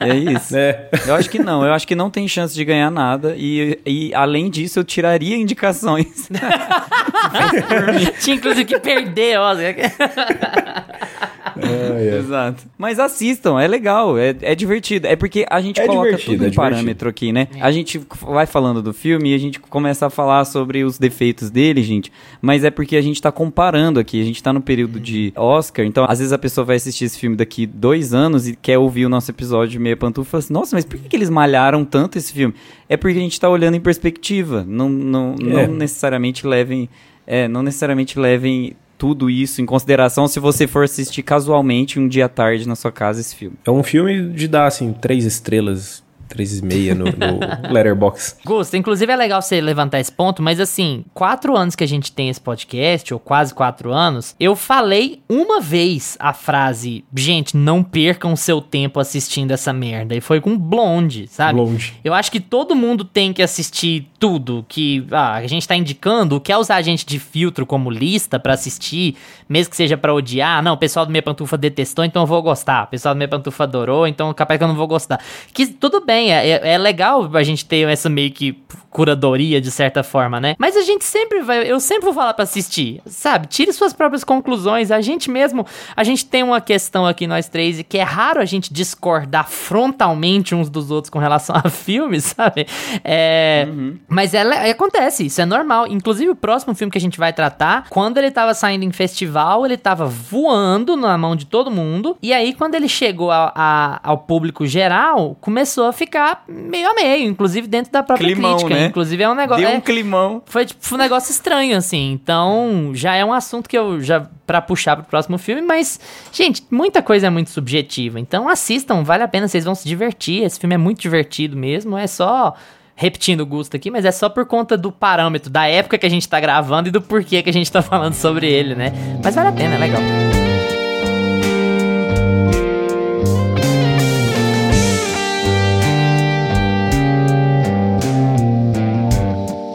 É isso. É. Eu acho que não, eu acho que não tem chance de ganhar nada. E, e além disso, eu tiraria indicações. Tinha inclusive que perder, ó. Exato. Mas assistam, é legal, é, é divertido. É porque a gente É coloca tudo é em divertido. parâmetro aqui, né? A gente vai falando do filme e a gente começa a falar sobre os defeitos dele, gente. Mas é porque a gente tá comparando aqui. A gente tá no período de Oscar, então às vezes a pessoa vai assistir esse filme daqui dois anos e quer ouvir o nosso episódio de Meia Pantufa e fala assim: Nossa, mas por que, que eles malharam tanto esse filme? É porque a gente tá olhando em perspectiva. Não, não, É. não necessariamente levem. É, não necessariamente levem tudo isso em consideração se você for assistir casualmente um dia tarde na sua casa esse filme. É um filme de dar, assim, três estrelas, três e meia no, no Letterboxd. Gusto, inclusive é legal você levantar esse ponto, mas assim, quatro anos que a gente tem esse podcast, ou quase quatro anos, eu falei uma vez a frase, gente, não percam seu tempo assistindo essa merda. E foi com Blonde, sabe? Blonde. Eu acho que todo mundo tem que assistir tudo que ah, a gente tá indicando, quer usar a gente de filtro como lista pra assistir, mesmo que seja pra odiar. Não, o pessoal do Minha Pantufa detestou, então eu vou gostar. O pessoal do Minha Pantufa adorou, então capaz que eu não vou gostar. Que tudo bem, é, é- é legal a gente ter essa meio que curadoria de certa forma, né? Mas a gente sempre vai, eu sempre vou falar pra assistir, sabe? Tire suas próprias conclusões. A gente mesmo, a gente tem uma questão aqui nós três e que é raro a gente discordar frontalmente uns dos outros com relação a filmes, sabe? É, mas é, le- acontece, isso é normal. Inclusive o próximo filme que a gente vai tratar, quando ele tava saindo em festival, ele tava voando na mão de todo mundo. E aí quando ele chegou a- a- ao público geral, começou a ficar meio a meio, inclusive dentro da própria Climão, crítica. né? Inclusive é um negócio. Deu é- um climão. foi tipo um negócio estranho, assim. Então, já é um assunto que eu já. pra puxar pro próximo filme, mas, gente, muita coisa é muito subjetiva. Então, assistam, vale a pena, vocês vão se divertir. Esse filme é muito divertido mesmo. É só. Repetindo o gosto aqui, mas é só por conta do parâmetro, da época que a gente tá gravando e do porquê que a gente tá falando sobre ele, né? Mas vale a pena, é legal.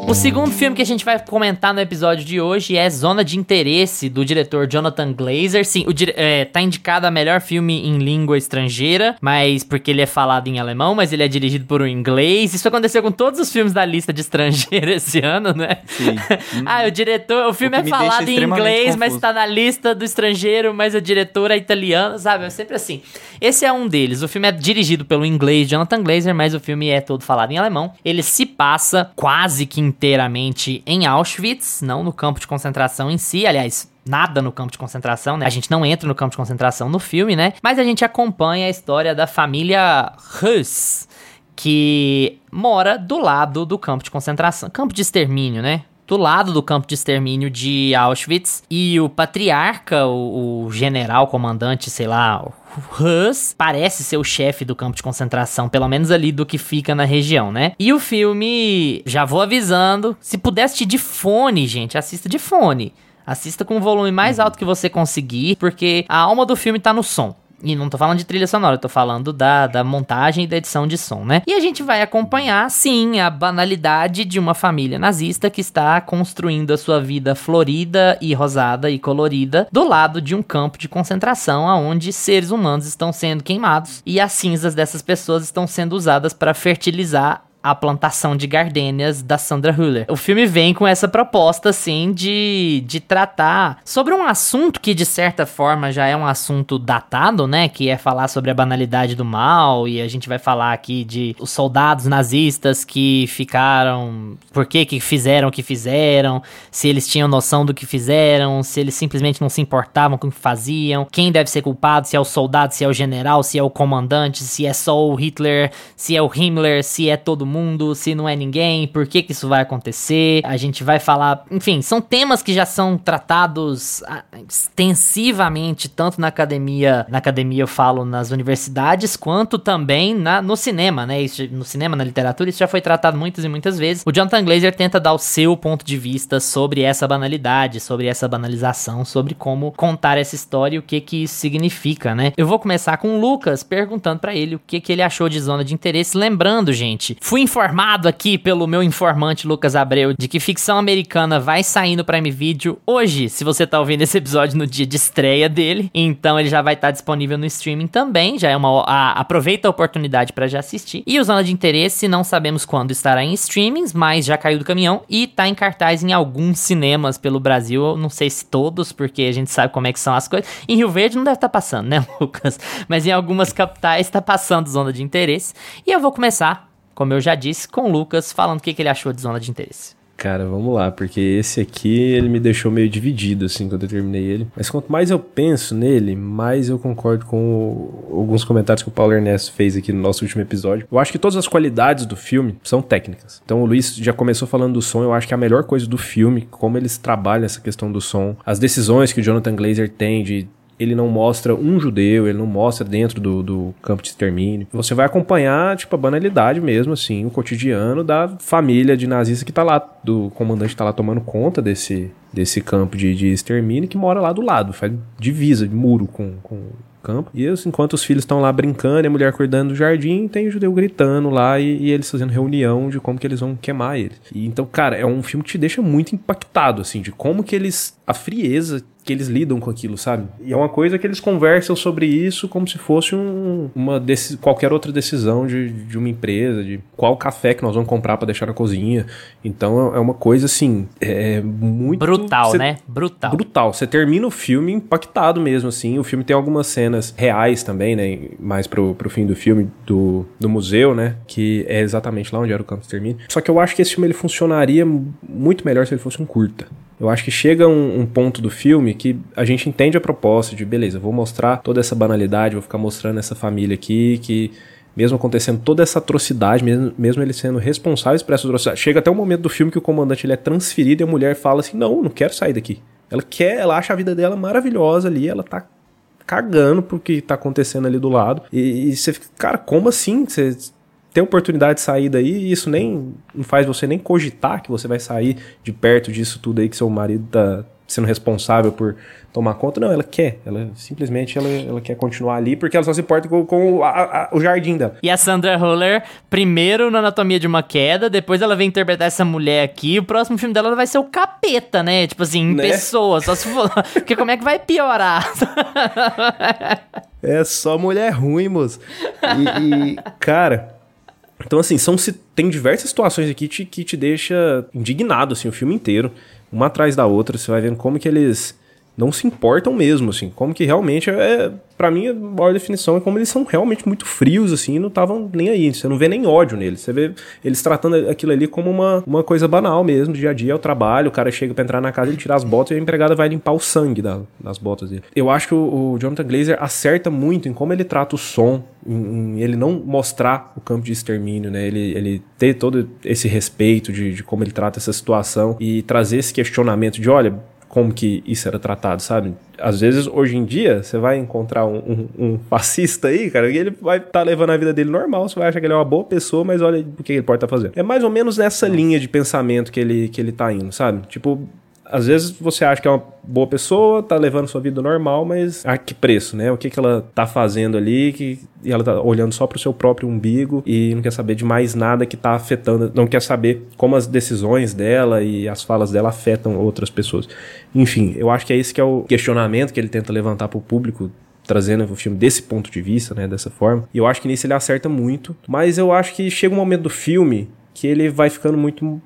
O segundo filme que a gente vai comentar no episódio de hoje é Zona de Interesse, do diretor Jonathan Glazer. Sim, o é, tá indicado a melhor filme em língua estrangeira, mas porque ele é falado em alemão, mas ele é dirigido por um inglês. Isso aconteceu com todos os filmes da lista de estrangeiro esse ano, né? Sim. ah, o diretor, o filme O é falado em inglês, mas confuso. tá na lista do estrangeiro, mas a diretora é italiana, sabe? É sempre assim. Esse é um deles. O filme é dirigido pelo inglês Jonathan Glazer, mas o filme é todo falado em alemão. Ele se passa quase que inteiramente em Auschwitz, não no campo de concentração em si, aliás. Nada no campo de concentração, né? A gente não entra no campo de concentração no filme, né? Mas a gente acompanha a história da família Huss, que mora do lado do campo de concentração, campo de extermínio, né? Do lado do campo de extermínio de Auschwitz. E o patriarca, o, o general, comandante, sei lá, o Huss, parece ser o chefe do campo de concentração, pelo menos ali do que fica na região, né? E o filme, já vou avisando, se puder assistir de fone, gente, assista de fone. Assista com o volume mais alto que você conseguir, porque a alma do filme tá no som. E não tô falando de trilha sonora, tô falando da, da montagem e da edição de som, né? E a gente vai acompanhar, sim, a banalidade de uma família nazista que está construindo a sua vida florida e rosada e colorida do lado de um campo de concentração onde seres humanos estão sendo queimados e as cinzas dessas pessoas estão sendo usadas para fertilizar a plantação de gardênias da Sandra Hüller. O filme vem com essa proposta, assim, de, de tratar sobre um assunto que, de certa forma, já é um assunto datado, né? Que é falar sobre a banalidade do mal, e a gente vai falar aqui de os soldados nazistas que ficaram... Por que que fizeram o que fizeram, se eles tinham noção do que fizeram, se eles simplesmente não se importavam com o que faziam, quem deve ser culpado, se é o soldado, se é o general, se é o comandante, se é só o Hitler, se é o Himmler, se é todo mundo, se não é ninguém, por que que isso vai acontecer. A gente vai falar, enfim, são temas que já são tratados ah, extensivamente tanto na academia, na academia eu falo nas universidades, quanto também na, no cinema, né? Isso, no cinema, na literatura, isso já foi tratado muitas e muitas vezes. O Jonathan Glazer tenta dar o seu ponto de vista sobre essa banalidade, sobre essa banalização, sobre como contar essa história e o que que isso significa, né? Eu vou começar com o Lucas perguntando para ele o que que ele achou de zona de interesse, lembrando, gente, fui Fui informado aqui pelo meu informante Lucas Abreu de que ficção americana vai sair no Prime Video hoje, se você tá ouvindo esse episódio no dia de estreia dele. Então ele já vai estar tá disponível no streaming também, já é uma a, aproveita a oportunidade para já assistir. E o Zona de Interesse, não sabemos quando estará em streamings, mas já caiu do caminhão e tá em cartaz em alguns cinemas pelo Brasil, não sei se todos, porque a gente sabe como é que são as coisas. Em Rio Verde não deve estar tá passando, né, Lucas? Mas em algumas capitais tá passando Zona de Interesse. E eu vou começar como eu já disse, com o Lucas, falando o que, que ele achou de zona de interesse. Cara, vamos lá, porque esse aqui ele me deixou meio dividido assim quando eu terminei ele. Mas quanto mais eu penso nele, mais eu concordo com o, alguns comentários que o Paulo Ernesto fez aqui no nosso último episódio. Eu acho que todas as qualidades do filme são técnicas. Então o Luiz já começou falando do som, eu acho que a melhor coisa do filme, como eles trabalham essa questão do som, as decisões que o Jonathan Glazer tem de ele não mostra um judeu, ele não mostra dentro do, do campo de extermínio. Você vai acompanhar, tipo, a banalidade mesmo, assim, o cotidiano da família de nazista que tá lá, do comandante que tá lá tomando conta desse, desse campo de, de extermínio que mora lá do lado, faz divisa, de muro com, com campo. E enquanto os filhos estão lá brincando, a mulher cuidando do jardim, tem o judeu gritando lá e, e, eles fazendo reunião de como que eles vão queimar eles. E, então, cara, é um filme que te deixa muito impactado, assim, de como que eles. a frieza que eles lidam com aquilo, sabe? E é uma coisa que eles conversam sobre isso como se fosse um, uma qualquer outra decisão de, de uma empresa, de qual café que nós vamos comprar para deixar na cozinha. Então é uma coisa assim, é muito brutal, cê, né? Brutal. Brutal. Você termina o filme impactado mesmo assim. O filme tem algumas cenas reais também, né? Mais pro, pro fim do filme do, do museu, né? Que é exatamente lá onde era o campo de termina. Só que eu acho que esse filme ele funcionaria muito melhor se ele fosse um curta. Eu acho que chega um, um, ponto do filme que a gente entende a proposta de, beleza, vou mostrar toda essa banalidade, vou ficar mostrando essa família aqui que mesmo acontecendo toda essa atrocidade, mesmo, mesmo eles sendo responsáveis por essa atrocidade, chega até o um momento do filme que o comandante ele é transferido e a mulher fala assim: "Não, não quero sair daqui". Ela quer, ela acha a vida dela maravilhosa ali, ela tá cagando pro que tá acontecendo ali do lado. E, e você fica, cara, como assim? Você ter oportunidade de sair daí, e isso nem não faz você nem cogitar que você vai sair de perto disso tudo aí que seu marido tá sendo responsável por tomar conta. Não, ela quer. Ela simplesmente ela, ela quer continuar ali porque ela só se importa com, com a, a, o jardim dela. E a Sandra Huller, primeiro na Anatomia de uma Queda, depois ela vem interpretar essa mulher aqui. O próximo filme dela vai ser o Capeta, né? Tipo assim, em né? pessoa. Só se for. porque como é que vai piorar? é só mulher ruim, moço. E, e cara. Então, assim, são, tem diversas situações aqui que te, que te deixa indignado, assim, o filme inteiro. Uma atrás da outra, você vai vendo como que eles não se importam mesmo, assim. Como que realmente é. para mim, a maior definição é como eles são realmente muito frios, assim, e não estavam nem aí. Você não vê nem ódio neles. Você vê eles tratando aquilo ali como uma, uma coisa banal mesmo, dia a dia, é o trabalho. O cara chega para entrar na casa, ele tira as botas e a empregada vai limpar o sangue da, das botas dele. Eu acho que o, o Jonathan Glazer acerta muito em como ele trata o som, em, em, ele não mostrar o campo de extermínio, né? Ele, ele ter todo esse respeito de, de como ele trata essa situação e trazer esse questionamento de, olha como que isso era tratado, sabe? Às vezes, hoje em dia, você vai encontrar um, um, um fascista aí, cara, e ele vai estar tá levando a vida dele normal, você vai achar que ele é uma boa pessoa, mas olha o que ele pode estar tá fazendo. É mais ou menos nessa linha de pensamento que ele, que ele tá indo, sabe? Tipo, Às vezes você acha que é uma boa pessoa, tá levando sua vida normal, mas a que preço, né? O que, que ela tá fazendo ali, que, e ela tá olhando só pro seu próprio umbigo e não quer saber de mais nada que tá afetando, não quer saber como as decisões dela e as falas dela afetam outras pessoas. Enfim, eu acho que é esse que é o questionamento que ele tenta levantar pro público trazendo o filme desse ponto de vista, né, dessa forma. E eu acho que nisso ele acerta muito, mas eu acho que chega um momento do filme que ele vai ficando muito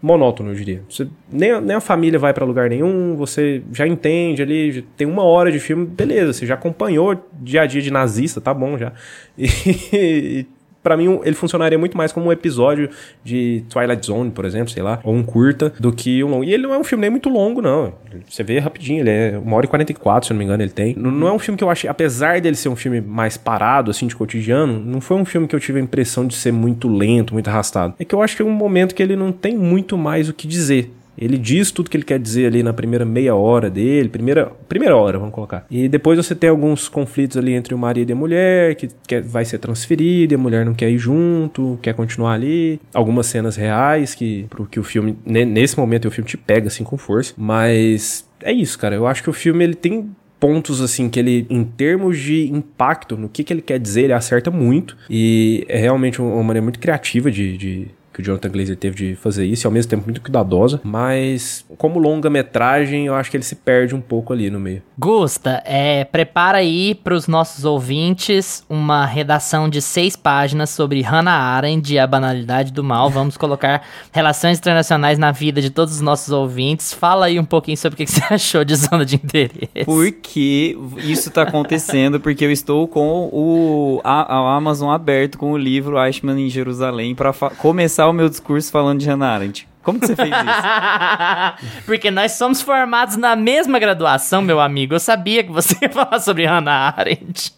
monótono, eu diria. Você, nem, a, nem a família vai para lugar nenhum, você já entende ali, tem uma hora de filme, beleza, você já acompanhou dia a dia de nazista, tá bom já. E, para mim ele funcionaria muito mais como um episódio de Twilight Zone, por exemplo, sei lá, ou um curta, do que um longo. E ele não é um filme nem muito longo, não. Você vê rapidinho, ele é uma hora e 44, se eu não me engano, ele tem. Não, não é um filme que eu achei, apesar dele ser um filme mais parado, assim, de cotidiano, não foi um filme que eu tive a impressão de ser muito lento, muito arrastado. É que eu acho que é um momento que ele não tem muito mais o que dizer. Ele diz tudo que ele quer dizer ali na primeira meia hora dele, primeira, primeira hora, vamos colocar. E depois você tem alguns conflitos ali entre o marido e a mulher, que quer, vai ser transferido, e a mulher não quer ir junto, quer continuar ali. Algumas cenas reais que, pro que o filme, nesse momento, o filme te pega assim com força. Mas é isso, cara. Eu acho que o filme ele tem pontos assim que ele, em termos de impacto, no que, que ele quer dizer, ele acerta muito. E é realmente uma maneira muito criativa de, de que o Jonathan Glazer teve de fazer isso, e ao mesmo tempo muito cuidadosa, mas como longa-metragem, eu acho que ele se perde um pouco ali no meio. Gusta, é, prepara aí para os nossos ouvintes uma redação de seis páginas sobre Hannah Arendt e a banalidade do mal. Vamos colocar relações internacionais na vida de todos os nossos ouvintes. Fala aí um pouquinho sobre o que você achou de zona de interesse. Porque isso está acontecendo, porque eu estou com o a, a Amazon aberto com o livro Eichmann em Jerusalém para começar o meu discurso falando de Hannah Arendt. Como que você fez isso? Porque nós somos formados na mesma graduação, meu amigo. Eu sabia que você ia falar sobre Hannah Arendt.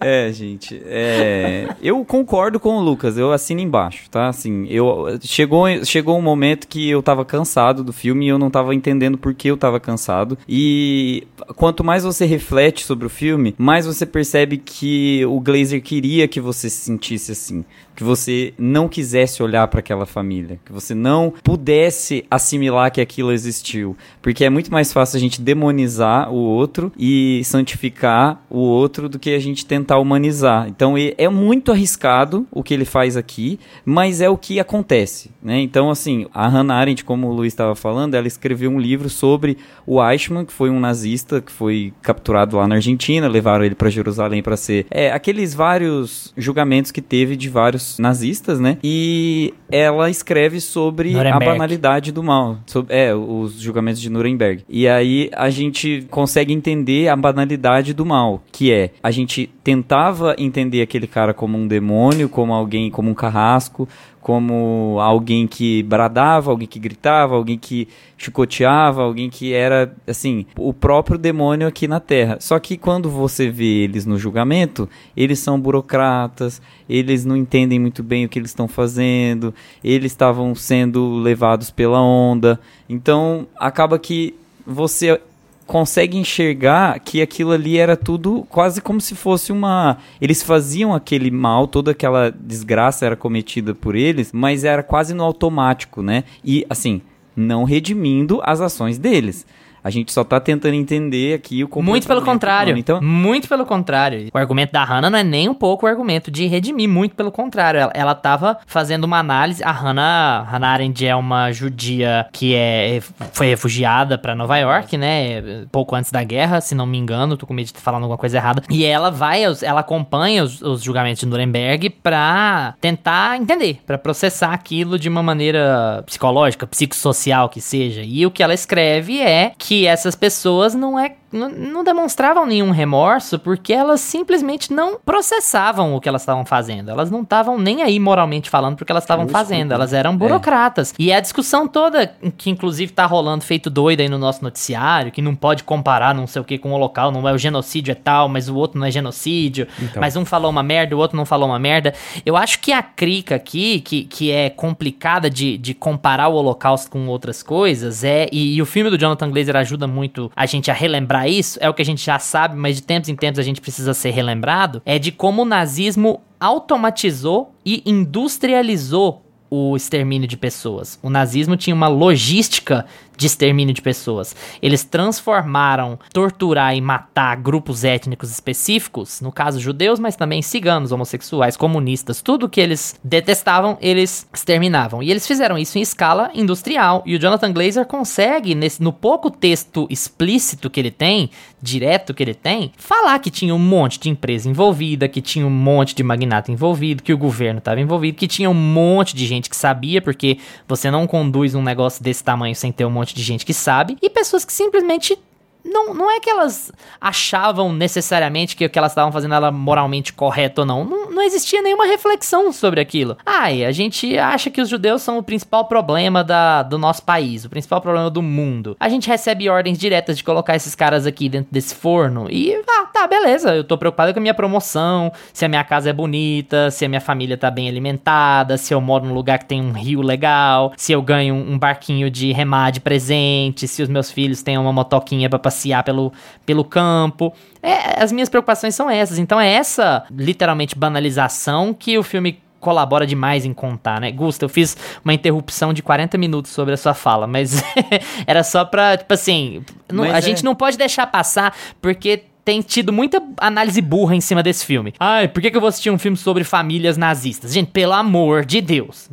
É, gente, é, eu concordo com o Lucas, eu assino embaixo, tá? Assim, eu chegou, chegou um momento que eu tava cansado do filme e eu não tava entendendo por que eu tava cansado. E quanto mais você reflete sobre o filme, mais você percebe que o Glazer queria que você se sentisse assim que você não quisesse olhar para aquela família, que você não pudesse assimilar que aquilo existiu, porque é muito mais fácil a gente demonizar o outro e santificar o outro do que a gente tentar humanizar. Então é muito arriscado o que ele faz aqui, mas é o que acontece, né? Então assim, a Hannah Arendt, como o Luiz estava falando, ela escreveu um livro sobre o Eichmann, que foi um nazista que foi capturado lá na Argentina, levaram ele para Jerusalém para ser é, aqueles vários julgamentos que teve de vários nazistas, né? E ela escreve sobre Nuremberg. a banalidade do mal. Sobre, é, os julgamentos de Nuremberg. E aí a gente consegue entender a banalidade do mal, que é a gente tentava entender aquele cara como um demônio, como alguém, como um carrasco, como alguém que bradava, alguém que gritava, alguém que chicoteava, alguém que era, assim, o próprio demônio aqui na Terra. Só que quando você vê eles no julgamento, eles são burocratas, eles não entendem muito bem o que eles estão fazendo, eles estavam sendo levados pela onda. Então, acaba que você consegue enxergar que aquilo ali era tudo quase como se fosse uma. Eles faziam aquele mal, toda aquela desgraça era cometida por eles, mas era quase no automático, né? E assim, não redimindo as ações deles. A gente só tá tentando entender aqui o Muito pelo contrário. Então... Muito pelo contrário. O argumento da Hannah não é nem um pouco o argumento de redimir, muito pelo contrário. Ela, ela tava fazendo uma análise. A Hannah, Hannah Arendt é uma judia que é, foi refugiada para Nova York, né? Pouco antes da guerra, se não me engano. Tô com medo de estar falando alguma coisa errada. E ela vai, ela acompanha os, os julgamentos de Nuremberg pra tentar entender, para processar aquilo de uma maneira psicológica, psicossocial que seja. E o que ela escreve é que essas pessoas não é não, não demonstravam nenhum remorso porque elas simplesmente não processavam o que elas estavam fazendo. Elas não estavam nem aí moralmente falando porque elas estavam fazendo. Elas eram burocratas. É. E a discussão toda, que inclusive tá rolando feito doido aí no nosso noticiário, que não pode comparar não sei o que com o local, não é o genocídio é tal, mas o outro não é genocídio, então. mas um falou uma merda, o outro não falou uma merda. Eu acho que a crica aqui, que, que é complicada de, de comparar o holocausto com outras coisas, é. E, e o filme do Jonathan Glazer ajuda muito a gente a relembrar isso, é o que a gente já sabe, mas de tempos em tempos a gente precisa ser relembrado, é de como o nazismo automatizou e industrializou o extermínio de pessoas. O nazismo tinha uma logística de extermínio de pessoas. Eles transformaram torturar e matar grupos étnicos específicos, no caso judeus, mas também ciganos, homossexuais, comunistas, tudo que eles detestavam, eles exterminavam. E eles fizeram isso em escala industrial. E o Jonathan Glazer consegue, nesse, no pouco texto explícito que ele tem, direto que ele tem, falar que tinha um monte de empresa envolvida, que tinha um monte de magnata envolvido, que o governo estava envolvido, que tinha um monte de gente que sabia, porque você não conduz um negócio desse tamanho sem ter um monte de gente que sabe, e pessoas que simplesmente não, não é que elas achavam necessariamente que o que elas estavam fazendo era moralmente correto ou não. não. Não existia nenhuma reflexão sobre aquilo. Ai, a gente acha que os judeus são o principal problema da, do nosso país, o principal problema do mundo. A gente recebe ordens diretas de colocar esses caras aqui dentro desse forno e, ah, tá, beleza, eu tô preocupado com a minha promoção, se a minha casa é bonita, se a minha família tá bem alimentada, se eu moro num lugar que tem um rio legal, se eu ganho um barquinho de remar de presente, se os meus filhos têm uma motoquinha pra passear pelo, pelo campo. É, as minhas preocupações são essas. Então é essa, literalmente, banalização que o filme colabora demais em contar, né? Gusta, eu fiz uma interrupção de 40 minutos sobre a sua fala, mas era só pra, tipo assim, não, a é... gente não pode deixar passar, porque tem tido muita análise burra em cima desse filme. Ai, por que, que eu vou assistir um filme sobre famílias nazistas? Gente, pelo amor de Deus.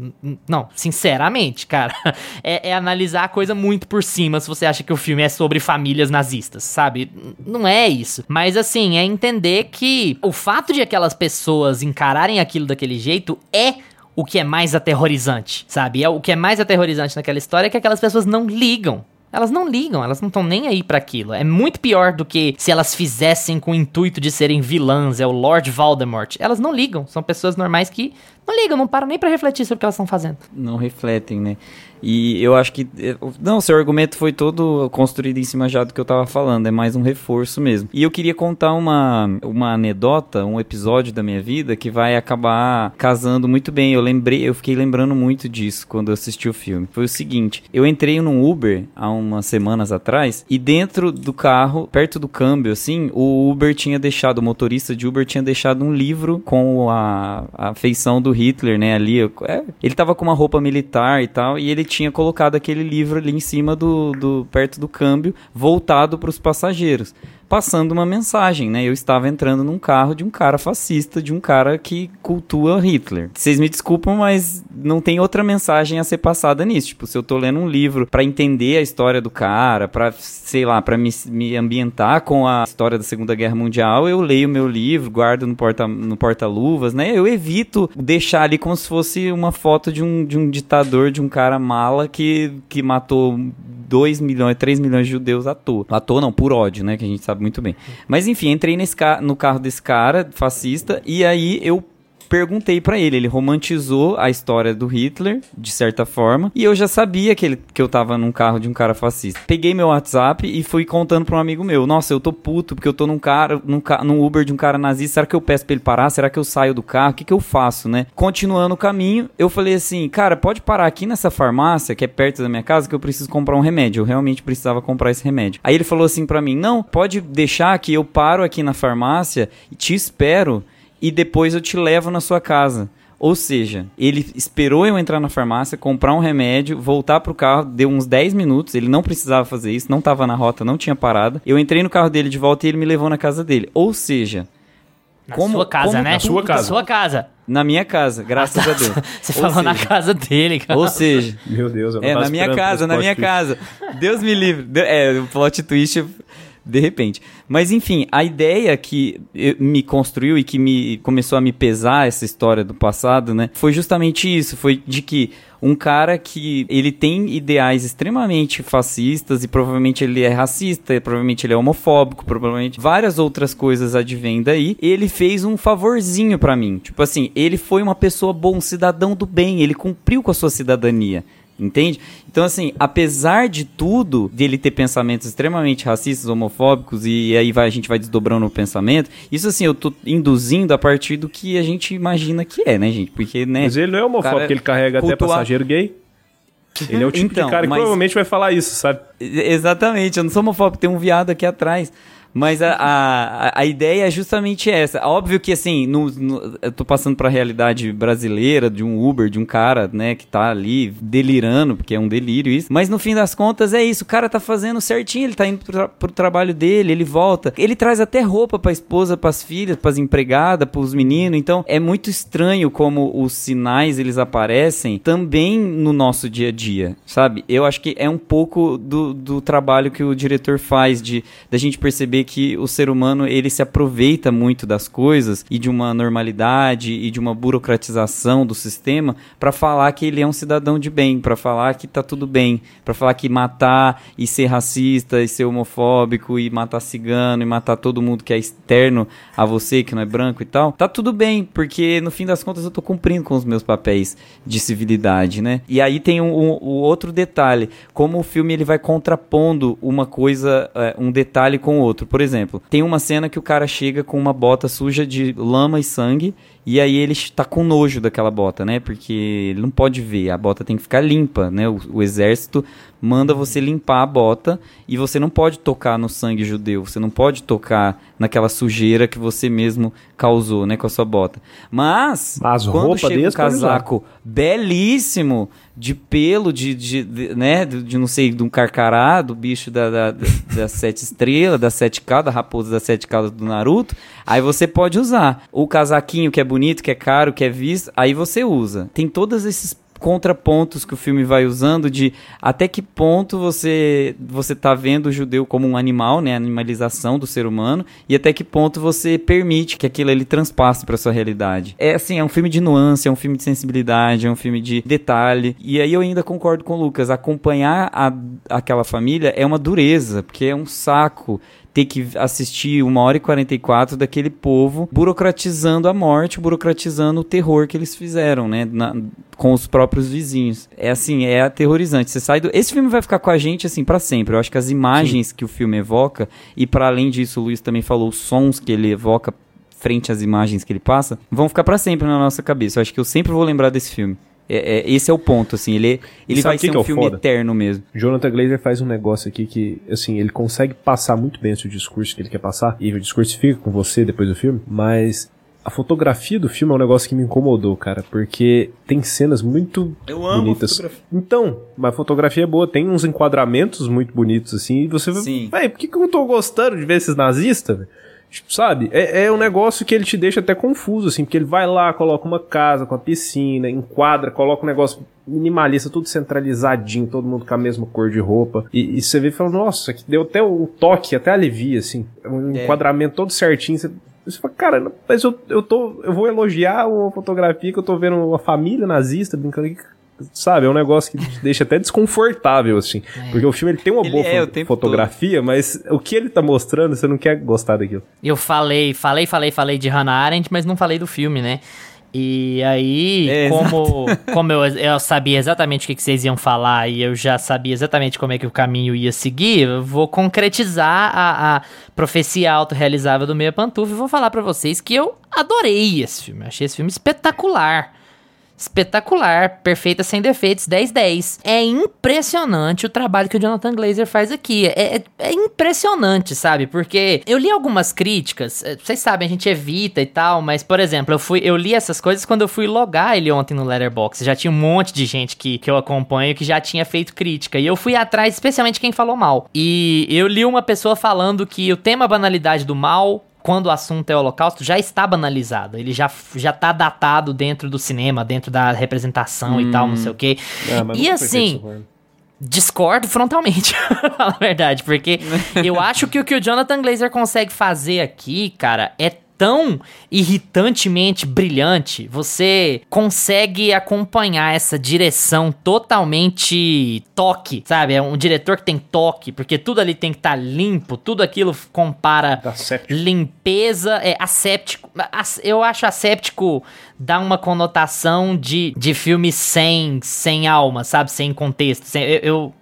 Não, sinceramente, cara. É, é, analisar a coisa muito por cima se você acha que o filme é sobre famílias nazistas, sabe? Não é isso. Mas assim, é entender que o fato de aquelas pessoas encararem aquilo daquele jeito é o que é mais aterrorizante, sabe? É o que é mais aterrorizante naquela história é que aquelas pessoas não ligam elas não ligam, elas não estão nem aí para aquilo. É muito pior do que se elas fizessem com o intuito de serem vilãs, é o Lord Voldemort. Elas não ligam, são pessoas normais que não ligam, não param nem para refletir sobre o que elas estão fazendo. Não refletem, né? E eu acho que. Eh, não, seu argumento foi todo construído em cima já do que eu tava falando, é mais um reforço mesmo. E eu queria contar uma, uma anedota, um episódio da minha vida que vai acabar casando muito bem. Eu lembrei, eu fiquei lembrando muito disso quando eu assisti o filme. Foi o seguinte: eu entrei num Uber há umas semanas atrás e dentro do carro, perto do câmbio, assim, o Uber tinha deixado, o motorista de Uber tinha deixado um livro com a, a feição do Hitler, né? Ali. É, ele tava com uma roupa militar e tal, e ele tinha colocado aquele livro ali em cima do, do perto do câmbio, voltado para os passageiros passando uma mensagem, né? Eu estava entrando num carro de um cara fascista, de um cara que cultua Hitler. Vocês me desculpam, mas não tem outra mensagem a ser passada nisso. Tipo, se eu tô lendo um livro para entender a história do cara, para sei lá, para me, me ambientar com a história da Segunda Guerra Mundial, eu leio meu livro, guardo no porta no porta-luvas, né? Eu evito deixar ali como se fosse uma foto de um, de um ditador, de um cara mala que, que matou 2 milhões, 3 milhões de judeus à toa. À toa não, por ódio, né? Que a gente sabe muito bem. Mas enfim, entrei nesse ca no carro desse cara, fascista, e aí eu perguntei para ele. Ele romantizou a história do Hitler, de certa forma, e eu já sabia que, ele, que eu tava num carro de um cara fascista. Peguei meu WhatsApp e fui contando pra um amigo meu: Nossa, eu tô puto porque eu tô num cara, num, num Uber de um cara nazista. Será que eu peço pra ele parar? Será que eu saio do carro? O que, que eu faço, né? Continuando o caminho, eu falei assim: Cara, pode parar aqui nessa farmácia que é perto da minha casa que eu preciso comprar um remédio. Eu realmente precisava comprar esse remédio. Aí ele falou assim para mim: Não, pode deixar que eu paro aqui na farmácia e te espero e depois eu te levo na sua casa. Ou seja, ele esperou eu entrar na farmácia, comprar um remédio, voltar pro carro, deu uns 10 minutos, ele não precisava fazer isso, não estava na rota, não tinha parada. Eu entrei no carro dele de volta e ele me levou na casa dele. Ou seja, na como, sua casa, como, né? Na sua casa. Na sua casa. Na minha casa, graças ah, tá. a Deus. Você ou falou seja, na casa dele, cara. Ou seja, meu Deus, eu não É, na minha casa, na minha twist. casa. Deus me livre. É, o plot twist de repente. Mas enfim, a ideia que me construiu e que me começou a me pesar essa história do passado, né, foi justamente isso, foi de que um cara que ele tem ideais extremamente fascistas e provavelmente ele é racista, provavelmente ele é homofóbico, provavelmente várias outras coisas advêm daí. Ele fez um favorzinho para mim. Tipo assim, ele foi uma pessoa bom, cidadão do bem, ele cumpriu com a sua cidadania. Entende? Então, assim, apesar de tudo, de ele ter pensamentos extremamente racistas, homofóbicos, e aí vai, a gente vai desdobrando o pensamento, isso, assim, eu tô induzindo a partir do que a gente imagina que é, né, gente? Porque, né. Mas ele não é homofóbico, cara, ele carrega cultuar... até passageiro gay. Ele é o tipo então, de cara que mas... provavelmente vai falar isso, sabe? Exatamente, eu não sou homofóbico, tem um viado aqui atrás. Mas a, a, a ideia é justamente essa. Óbvio que, assim, no, no, eu tô passando pra realidade brasileira de um Uber, de um cara, né, que tá ali delirando, porque é um delírio isso. Mas no fim das contas é isso. O cara tá fazendo certinho, ele tá indo pro, pro trabalho dele, ele volta. Ele traz até roupa pra esposa, pras filhas, pras empregadas, pros meninos. Então é muito estranho como os sinais eles aparecem também no nosso dia a dia, sabe? Eu acho que é um pouco do, do trabalho que o diretor faz de da gente perceber que o ser humano ele se aproveita muito das coisas e de uma normalidade e de uma burocratização do sistema para falar que ele é um cidadão de bem, para falar que tá tudo bem, para falar que matar e ser racista e ser homofóbico e matar cigano e matar todo mundo que é externo a você, que não é branco e tal, tá tudo bem, porque no fim das contas eu tô cumprindo com os meus papéis de civilidade, né? E aí tem o um, um, um outro detalhe, como o filme ele vai contrapondo uma coisa, é, um detalhe com o outro. Por exemplo, tem uma cena que o cara chega com uma bota suja de lama e sangue e aí ele está com nojo daquela bota, né? Porque ele não pode ver, a bota tem que ficar limpa, né? O, o, exército manda você limpar a bota e você não pode tocar no sangue judeu, você não pode tocar naquela sujeira que você mesmo causou, né, com a sua bota. Mas, Mas quando chega um casaco belíssimo de pelo, de, de, de né, de, de, não sei, de um carcará, do bicho da, da, da, sete estrelas, das sete caudas, da raposa das sete caudas do Naruto, aí você pode usar. O casaquinho que é bonito, que é caro, que é visto, aí você usa. Tem todos esses contrapontos que o filme vai usando de até que ponto você você tá vendo o judeu como um animal, né, a animalização do ser humano, e até que ponto você permite que aquilo ele transpasse para sua realidade. É assim, é um filme de nuance, é um filme de sensibilidade, é um filme de detalhe. E aí eu ainda concordo com o Lucas, acompanhar a, aquela família é uma dureza, porque é um saco ter que assistir uma hora e 44 daquele povo burocratizando a morte, burocratizando o terror que eles fizeram, né? Na, com os próprios vizinhos. É assim, é aterrorizante. Você sai do. Esse filme vai ficar com a gente, assim, para sempre. Eu acho que as imagens Sim. que o filme evoca, e para além disso, o Luiz também falou os sons que ele evoca frente às imagens que ele passa, vão ficar para sempre na nossa cabeça. Eu acho que eu sempre vou lembrar desse filme. É, é, esse é o ponto, assim, ele, ele vai ser um é filme foda? eterno mesmo. Jonathan Glazer faz um negócio aqui que, assim, ele consegue passar muito bem o seu discurso que ele quer passar, e o discurso fica com você depois do filme, mas a fotografia do filme é um negócio que me incomodou, cara, porque tem cenas muito Eu amo bonitas. Então, mas a fotografia é boa, tem uns enquadramentos muito bonitos, assim, e você Sim. vai, por que, que eu não tô gostando de ver esses nazistas, velho? Tipo, sabe? É, é um negócio que ele te deixa até confuso, assim, porque ele vai lá, coloca uma casa com a piscina, enquadra, coloca um negócio minimalista, tudo centralizadinho, todo mundo com a mesma cor de roupa. E, e você vê e fala, nossa, aqui deu até um toque, até alivia, assim. Um é. enquadramento todo certinho. Você, você fala, cara, mas eu, eu tô. Eu vou elogiar uma fotografia que eu tô vendo uma família nazista brincando aqui sabe, é um negócio que te deixa até desconfortável, assim. É. Porque o filme ele tem uma ele boa é, fotografia, todo. mas o que ele tá mostrando, você não quer gostar daquilo. Eu falei, falei, falei, falei de Hannah Arendt, mas não falei do filme, né? E aí, é, como, como eu, eu sabia exatamente o que, que vocês iam falar e eu já sabia exatamente como é que o caminho ia seguir, eu vou concretizar a, a profecia autorrealizável do Meia Pantufa e vou falar para vocês que eu adorei esse filme. Eu achei esse filme espetacular espetacular, perfeita sem defeitos, 10-10. É impressionante o trabalho que o Jonathan Glazer faz aqui. É, é, é, impressionante, sabe? Porque eu li algumas críticas, é, vocês sabem, a gente evita e tal, mas, por exemplo, eu, fui, eu li essas coisas quando eu fui logar ele ontem no Letterboxd. Já tinha um monte de gente que, que eu acompanho que já tinha feito crítica. E eu fui atrás, especialmente quem falou mal. E eu li uma pessoa falando que o tema banalidade do mal quando o assunto é o holocausto, já está banalizado. Ele já, já tá datado dentro do cinema, dentro da representação hum. e tal, não sei o quê. É, e assim. Discordo frontalmente, a verdade, porque eu acho que o que o Jonathan Glazer consegue fazer aqui, cara, é tão irritantemente brilhante, você consegue acompanhar essa direção totalmente toque, sabe? É um diretor que tem toque, porque tudo ali tem que estar tá limpo, tudo aquilo compara limpeza, é asséptico. Eu acho asséptico dá uma conotação de, de filme sem, sem alma, sabe? Sem contexto. Sem, eu, eu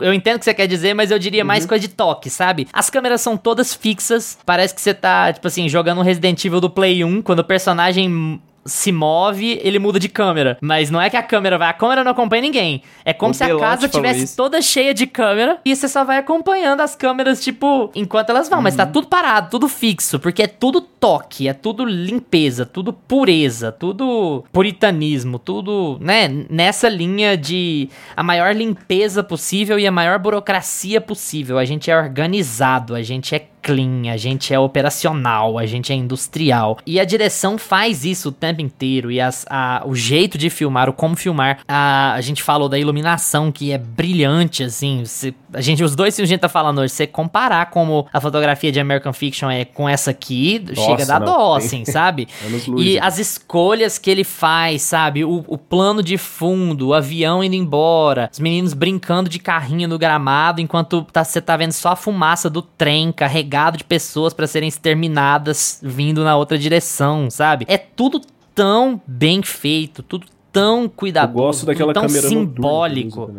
eu entendo o que você quer dizer, mas eu diria mais uhum. coisa de toque, sabe? As câmeras são todas fixas, parece que você tá, tipo assim, jogando um Resident Evil do Play 1, quando o personagem se move, ele muda de câmera. Mas não é que a câmera vai, a câmera não acompanha ninguém. É como O se a casa tivesse toda cheia de câmera e você só vai acompanhando as câmeras, tipo, enquanto elas vão. Mas Uhum. tá tudo parado, tudo fixo, porque é tudo toque, é tudo limpeza, tudo pureza, tudo puritanismo, tudo, né, nessa linha de a maior limpeza possível e a maior burocracia possível. A gente é organizado, a gente é clean, a gente é operacional, a gente é industrial. E a direção faz isso o tempo inteiro. E as- a- o jeito de filmar, o como filmar. A, a gente falou da iluminação, que é brilhante, assim. se- a gente, os dois filmes a gente tá falando hoje, você comparar como a fotografia de American Fiction é com essa aqui, chega a dar não, dó, assim, sabe? E as escolhas que ele faz, sabe? O, o plano de fundo, o avião indo embora, os meninos brincando de carrinho no gramado, enquanto tá- você tá vendo só a fumaça do trem carregado de pessoas pra serem exterminadas vindo na outra direção, sabe? É tudo tão bem feito, tudo tão Eu cuidadoso, gosto daquela tão câmera simbólico.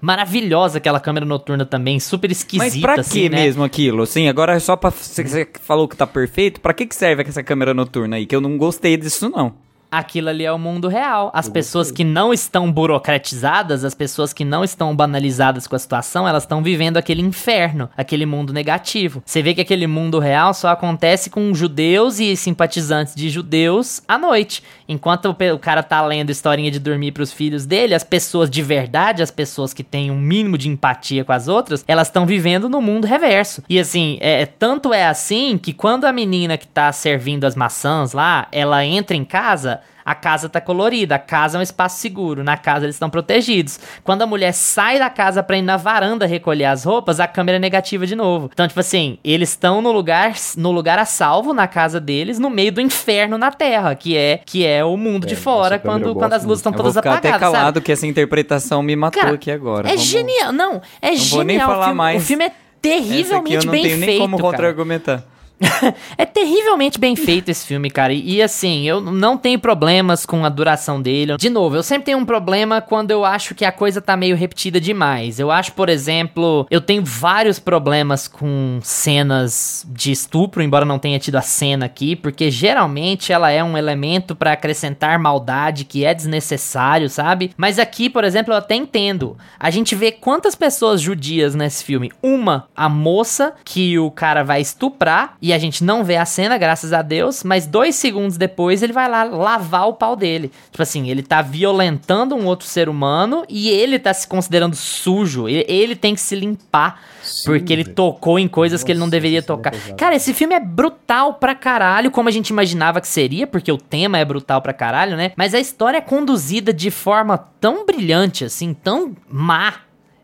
Maravilhosa aquela câmera noturna também, super esquisita, Mas pra assim, que né? mesmo aquilo? Assim, agora é só pra. Você você falou que tá perfeito. Pra que, que serve essa câmera noturna aí? Que eu não gostei disso, não. Aquilo ali é o mundo real. As pessoas que não estão burocratizadas, as pessoas que não estão banalizadas com a situação, elas estão vivendo aquele inferno, aquele mundo negativo. Você vê que aquele mundo real só acontece com judeus e simpatizantes de judeus à noite. Enquanto o cara tá lendo historinha de dormir pros filhos dele, as pessoas de verdade, as pessoas que têm um mínimo de empatia com as outras, elas estão vivendo no mundo reverso. E assim, é, tanto é assim que quando a menina que tá servindo as maçãs lá, ela entra em casa, a casa tá colorida, a casa é um espaço seguro, na casa eles estão protegidos. Quando a mulher sai da casa pra ir na varanda recolher as roupas, a câmera é negativa de novo. Então, tipo assim, eles estão no lugar, no lugar a salvo na casa deles, no meio do inferno na terra, que é que é o mundo de essa fora quando, quando as luzes estão Eu vou todas ficar apagadas, até calado sabe? que essa interpretação me matou Cara, aqui agora. É Vamos- genial, não, é Não genial. vou nem o falar filme, mais. O filme é Essa aqui terrivelmente eu não bem tenho nem feito, como cara. contra-argumentar. É terrivelmente bem feito esse filme, cara. E, e, assim, eu não tenho problemas com a duração dele. De novo, eu sempre tenho um problema quando eu acho que a coisa tá meio repetida demais. Eu acho, por exemplo, eu tenho vários problemas com cenas de estupro, embora não tenha tido a cena aqui, porque geralmente ela é um elemento pra acrescentar maldade que é desnecessário, sabe? Mas aqui, por exemplo, eu até entendo. A gente vê quantas pessoas judias nesse filme. Uma, a moça que o cara vai estuprar e a gente não vê a cena, graças a Deus, mas dois segundos depois ele vai lá lavar o pau dele. Tipo assim, ele tá violentando um outro ser humano e ele tá se considerando sujo. Ele, ele tem que se limpar porque ele tocou em coisas que ele não Nossa, deveria é tocar. pesada. Cara, esse filme é brutal pra caralho, como a gente imaginava que seria, porque o tema é brutal pra caralho, né? Mas a história é conduzida de forma tão brilhante, assim, tão má.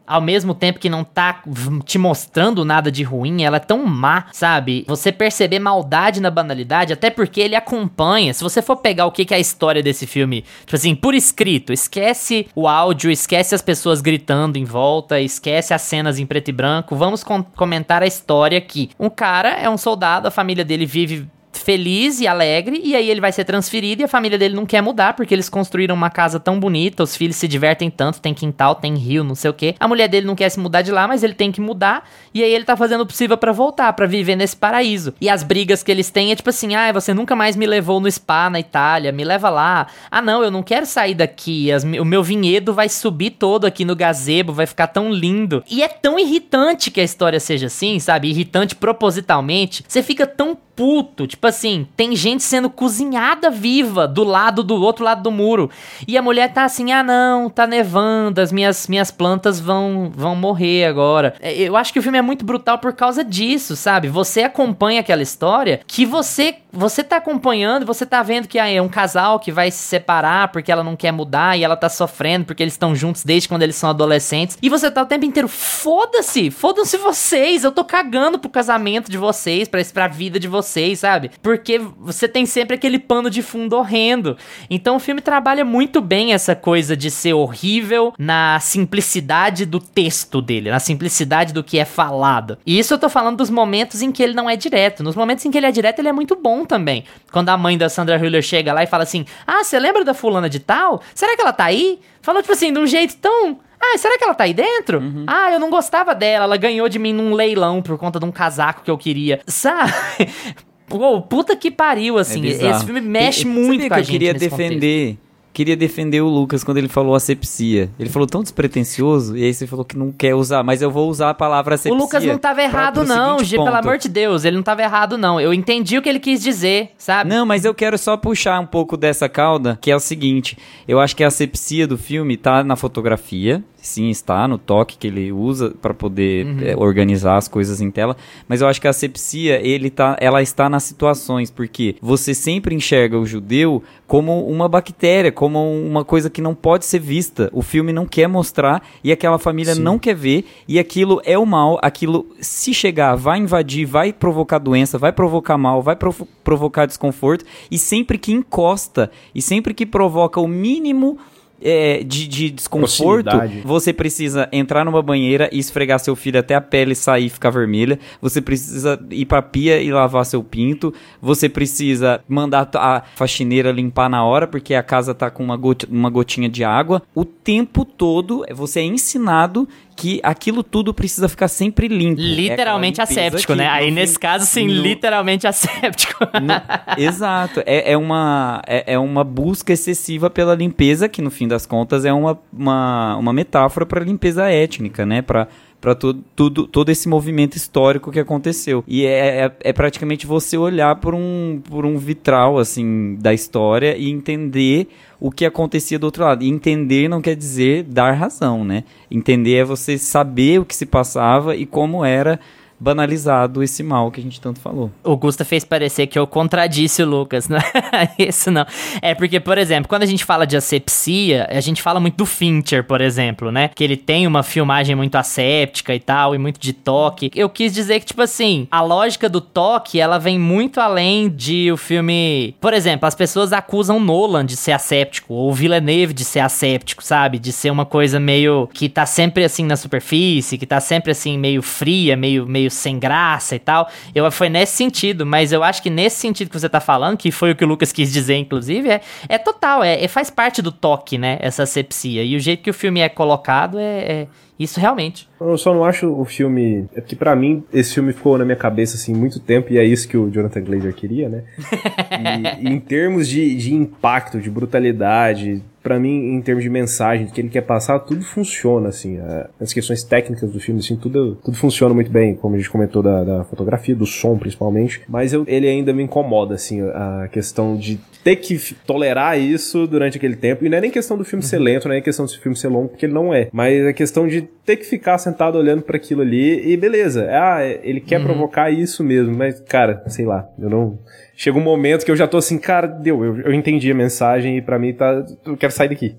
Ao mesmo tempo que não tá te mostrando nada de ruim, ela é tão má, sabe? Você perceber maldade na banalidade, até porque ele acompanha. Se você for pegar o que que é a história desse filme, tipo assim, por escrito, esquece o áudio, esquece as pessoas gritando em volta, esquece as cenas em preto e branco. Vamos com- comentar a história aqui. Um cara é um soldado, a família dele vive feliz e alegre, e aí ele vai ser transferido e a família dele não quer mudar, porque eles construíram uma casa tão bonita, os filhos se divertem tanto, tem quintal, tem rio, não sei o quê. A mulher dele não quer se mudar de lá, mas ele tem que mudar, e aí ele tá fazendo o possível pra voltar, pra viver nesse paraíso. E as brigas que eles têm é tipo assim, ah, você nunca mais me levou no spa na Itália, me leva lá. Ah, não, eu não quero sair daqui, as- o meu vinhedo vai subir todo aqui no gazebo, vai ficar tão lindo. E é tão irritante que a história seja assim, sabe? Irritante propositalmente. Você fica tão puto. Tipo assim, tem gente sendo cozinhada viva do lado do outro lado do muro. E a mulher tá assim: "Ah, não, tá nevando, as minhas minhas plantas vão vão morrer agora". É, Eu acho que o filme é muito brutal por causa disso, sabe? Você acompanha aquela história que você você tá acompanhando, você tá vendo que ah, é um casal que vai se separar porque ela não quer mudar e ela tá sofrendo porque eles estão juntos desde quando eles são adolescentes. E você tá o tempo inteiro, foda-se, fodam-se vocês, eu tô cagando pro casamento de vocês, pra, pra vida de vocês, sabe? Porque você tem sempre aquele pano de fundo horrendo. Então o filme trabalha muito bem essa coisa de ser horrível na simplicidade do texto dele, na simplicidade do que é falado. E isso eu tô falando dos momentos em que ele não é direto. Nos momentos em que ele é direto, ele é muito bom também. Quando a mãe da Sandra Hüller chega lá e fala assim: Ah, você lembra da fulana de tal? Será que ela tá aí? Falou, tipo assim, de um jeito tão. Ah, será que ela tá aí dentro? Ah, eu não gostava dela. Ela ganhou de mim num leilão por conta de um casaco que eu queria. Sabe? Pô, puta que pariu, assim. É esse filme mexe muito com a que eu gente queria defender. Queria defender o Lucas quando ele falou asepsia. Ele falou tão despretensioso, e aí você falou que não quer usar, mas eu vou usar a palavra O asepsia. Lucas não tava pra- errado, pro não, G, pelo amor de Deus. Ele não tava errado, não. Eu entendi o que ele quis dizer, sabe? Não, mas eu quero só puxar um pouco dessa cauda, que é o seguinte: eu acho que a asepsia do filme tá na fotografia, sim, está no toque que ele usa para poder Uhum. é, organizar as coisas em tela, mas eu acho que a asepsia ele tá, ela está nas situações, porque você sempre enxerga o judeu como uma bactéria, como uma coisa que não pode ser vista. O filme não quer mostrar e aquela família Sim. não quer ver e aquilo é o mal, aquilo se chegar vai invadir, vai provocar doença, vai provocar mal, vai provo- provocar desconforto e sempre que encosta e sempre que provoca o mínimo é, de, de desconforto, você precisa entrar numa banheira e esfregar seu filho até a pele sair e ficar vermelha. Você precisa ir pra pia e lavar seu pinto. Você precisa mandar a faxineira limpar na hora, porque a casa tá com uma, got- uma gotinha de água. O tempo todo você é ensinado que aquilo tudo precisa ficar sempre limpo. É Literalmente limpeza asséptico, né? Aí fim- nesse caso, sim, no- literalmente asséptico. no- exato. É, é uma, é, é uma busca excessiva pela limpeza, que no fim das contas é uma, uma, uma metáfora para limpeza étnica, né? Para para tudo, tudo, todo esse movimento histórico que aconteceu. E é, é, é praticamente você olhar por um, por um vitral, assim, da história e entender o que acontecia do outro lado. E entender não quer dizer dar razão, né? Entender é você saber o que se passava e como era banalizado esse mal que a gente tanto falou. O Gusta fez parecer que eu contradisse o Lucas, né? Isso não. É porque, por exemplo, quando a gente fala de asepsia, a gente fala muito do Fincher, por exemplo, né? Que ele tem uma filmagem muito asséptica e tal, e muito de toque. Eu quis dizer que, tipo assim, a lógica do toque, ela vem muito além de o filme... Por exemplo, as pessoas acusam Nolan de ser asséptico, ou Villeneuve de ser asséptico, sabe? De ser uma coisa meio... que tá sempre, assim, na superfície, que tá sempre, assim, meio fria, meio, meio sem graça e tal. Eu foi nesse sentido, mas eu acho que nesse sentido que você tá falando, que foi o que o Lucas quis dizer, inclusive, é, é total, é, é- faz parte do toque, né? Essa asepsia. E o jeito que o filme é colocado é, é isso realmente. Eu só não acho o filme. É porque pra mim esse filme ficou na minha cabeça assim muito tempo e é isso que o Jonathan Glazer queria, né? E em termos de, de impacto, de brutalidade, pra mim, em termos de mensagem que ele quer passar, tudo funciona, assim. é, As questões técnicas do filme, assim, tudo, tudo funciona muito bem, como a gente comentou da, da fotografia, do som principalmente. Mas eu- ele ainda me incomoda, assim, a questão de ter que tolerar isso durante aquele tempo. E não é nem questão do filme ser lento, não é nem questão do filme ser longo, porque ele não é. Mas é questão de ter que ficar sentado olhando pra aquilo ali e beleza. Ah, ele quer provocar isso mesmo, mas, cara, sei lá, eu não. Chega um momento que eu já tô assim, cara, deu, eu, eu entendi a mensagem e pra mim tá. Eu quero sair daqui.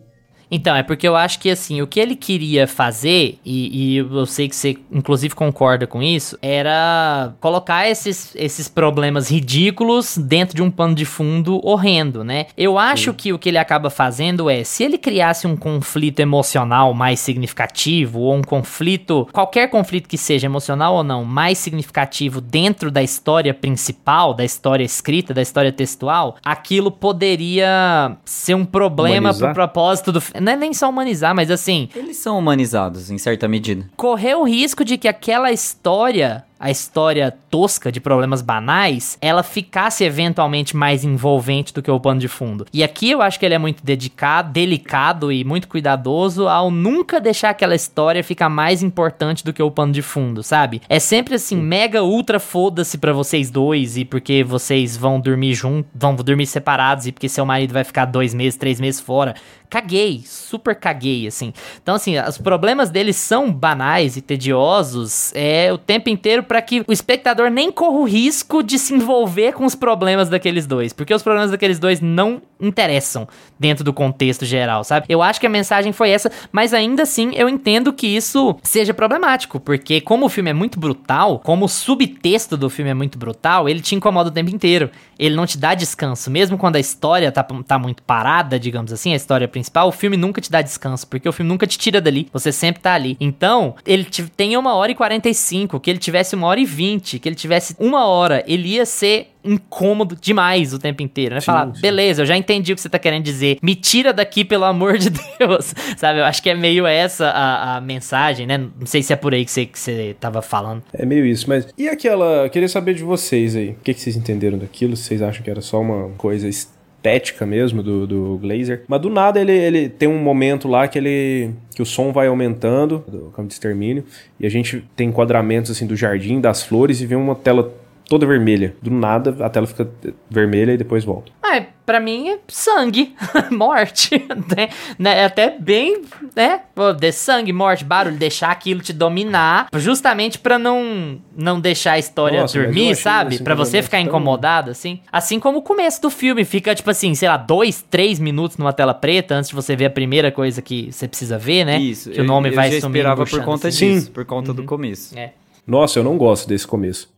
Então, é porque eu acho que assim, o que ele queria fazer, e, e eu sei que você inclusive concorda com isso, era colocar esses, esses problemas ridículos dentro de um pano de fundo horrendo, né? Eu acho que o que ele acaba fazendo é, se ele criasse um conflito emocional mais significativo, ou um conflito, qualquer conflito que seja emocional ou não, mais significativo dentro da história principal, da história escrita, da história textual, aquilo poderia ser um problema Humanizar? pro propósito do. Não é nem só humanizar, mas assim, Eles são humanizados, em certa medida. correr o risco de que aquela história, a história tosca de problemas banais, ela ficasse eventualmente mais envolvente do que o pano de fundo. E aqui eu acho que ele é muito dedicado, delicado e muito cuidadoso ao nunca deixar aquela história ficar mais importante do que o pano de fundo, sabe? É sempre assim, mega ultra foda-se pra vocês dois e porque vocês vão dormir juntos, vão dormir separados e porque seu marido vai ficar dois meses, três meses fora. Caguei, super caguei, assim. Então, assim, os problemas deles são banais e tediosos é o tempo inteiro pra que o espectador nem corra o risco de se envolver com os problemas daqueles dois, porque os problemas daqueles dois não interessam dentro do contexto geral, sabe? Eu acho que a mensagem foi essa, mas ainda assim eu entendo que isso seja problemático, porque como o filme é muito brutal, como o subtexto do filme é muito brutal, ele te incomoda o tempo inteiro. Ele não te dá descanso, mesmo quando a história tá, tá muito parada, digamos assim, a história principal, o filme nunca te dá descanso, porque o filme nunca te tira dali, você sempre tá ali. Então, ele te- tem uma hora e 45, que ele tivesse uma hora e vinte, que ele tivesse uma hora, ele ia ser incômodo demais o tempo inteiro, né? Sim, Falar, sim. beleza, eu já entendi o que você tá querendo dizer, me tira daqui, pelo amor de Deus, sabe? Eu acho que é meio essa a, a mensagem, né? Não sei se é por aí que você, que você tava falando. É meio isso, mas. E aquela. eu Queria saber de vocês aí. O que, que vocês entenderam daquilo? Vocês acham que era só uma coisa estética mesmo do, do Glazer. Mas do nada ele, ele tem um momento lá que ele. que o som vai aumentando do campo de extermínio. E a gente tem enquadramentos assim do jardim, das flores, e vê uma tela toda vermelha. Do nada a tela fica vermelha e depois volta. Ah, pra mim é sangue, morte, né? né? É até bem, né? Pô, de sangue, morte, barulho, deixar aquilo te dominar, justamente pra não não deixar a história Nossa, eu dormir, sabe? esse Pra você ficar tão- incomodado, assim. Assim como o começo do filme, fica tipo assim, sei lá, dois, três minutos numa tela preta antes de você ver a primeira coisa que você precisa ver, né? Isso. Que o nome eu, vai eu já sumindo, esperava por conta assim. disso, Sim. por conta do começo. É. Nossa, eu não gosto desse começo.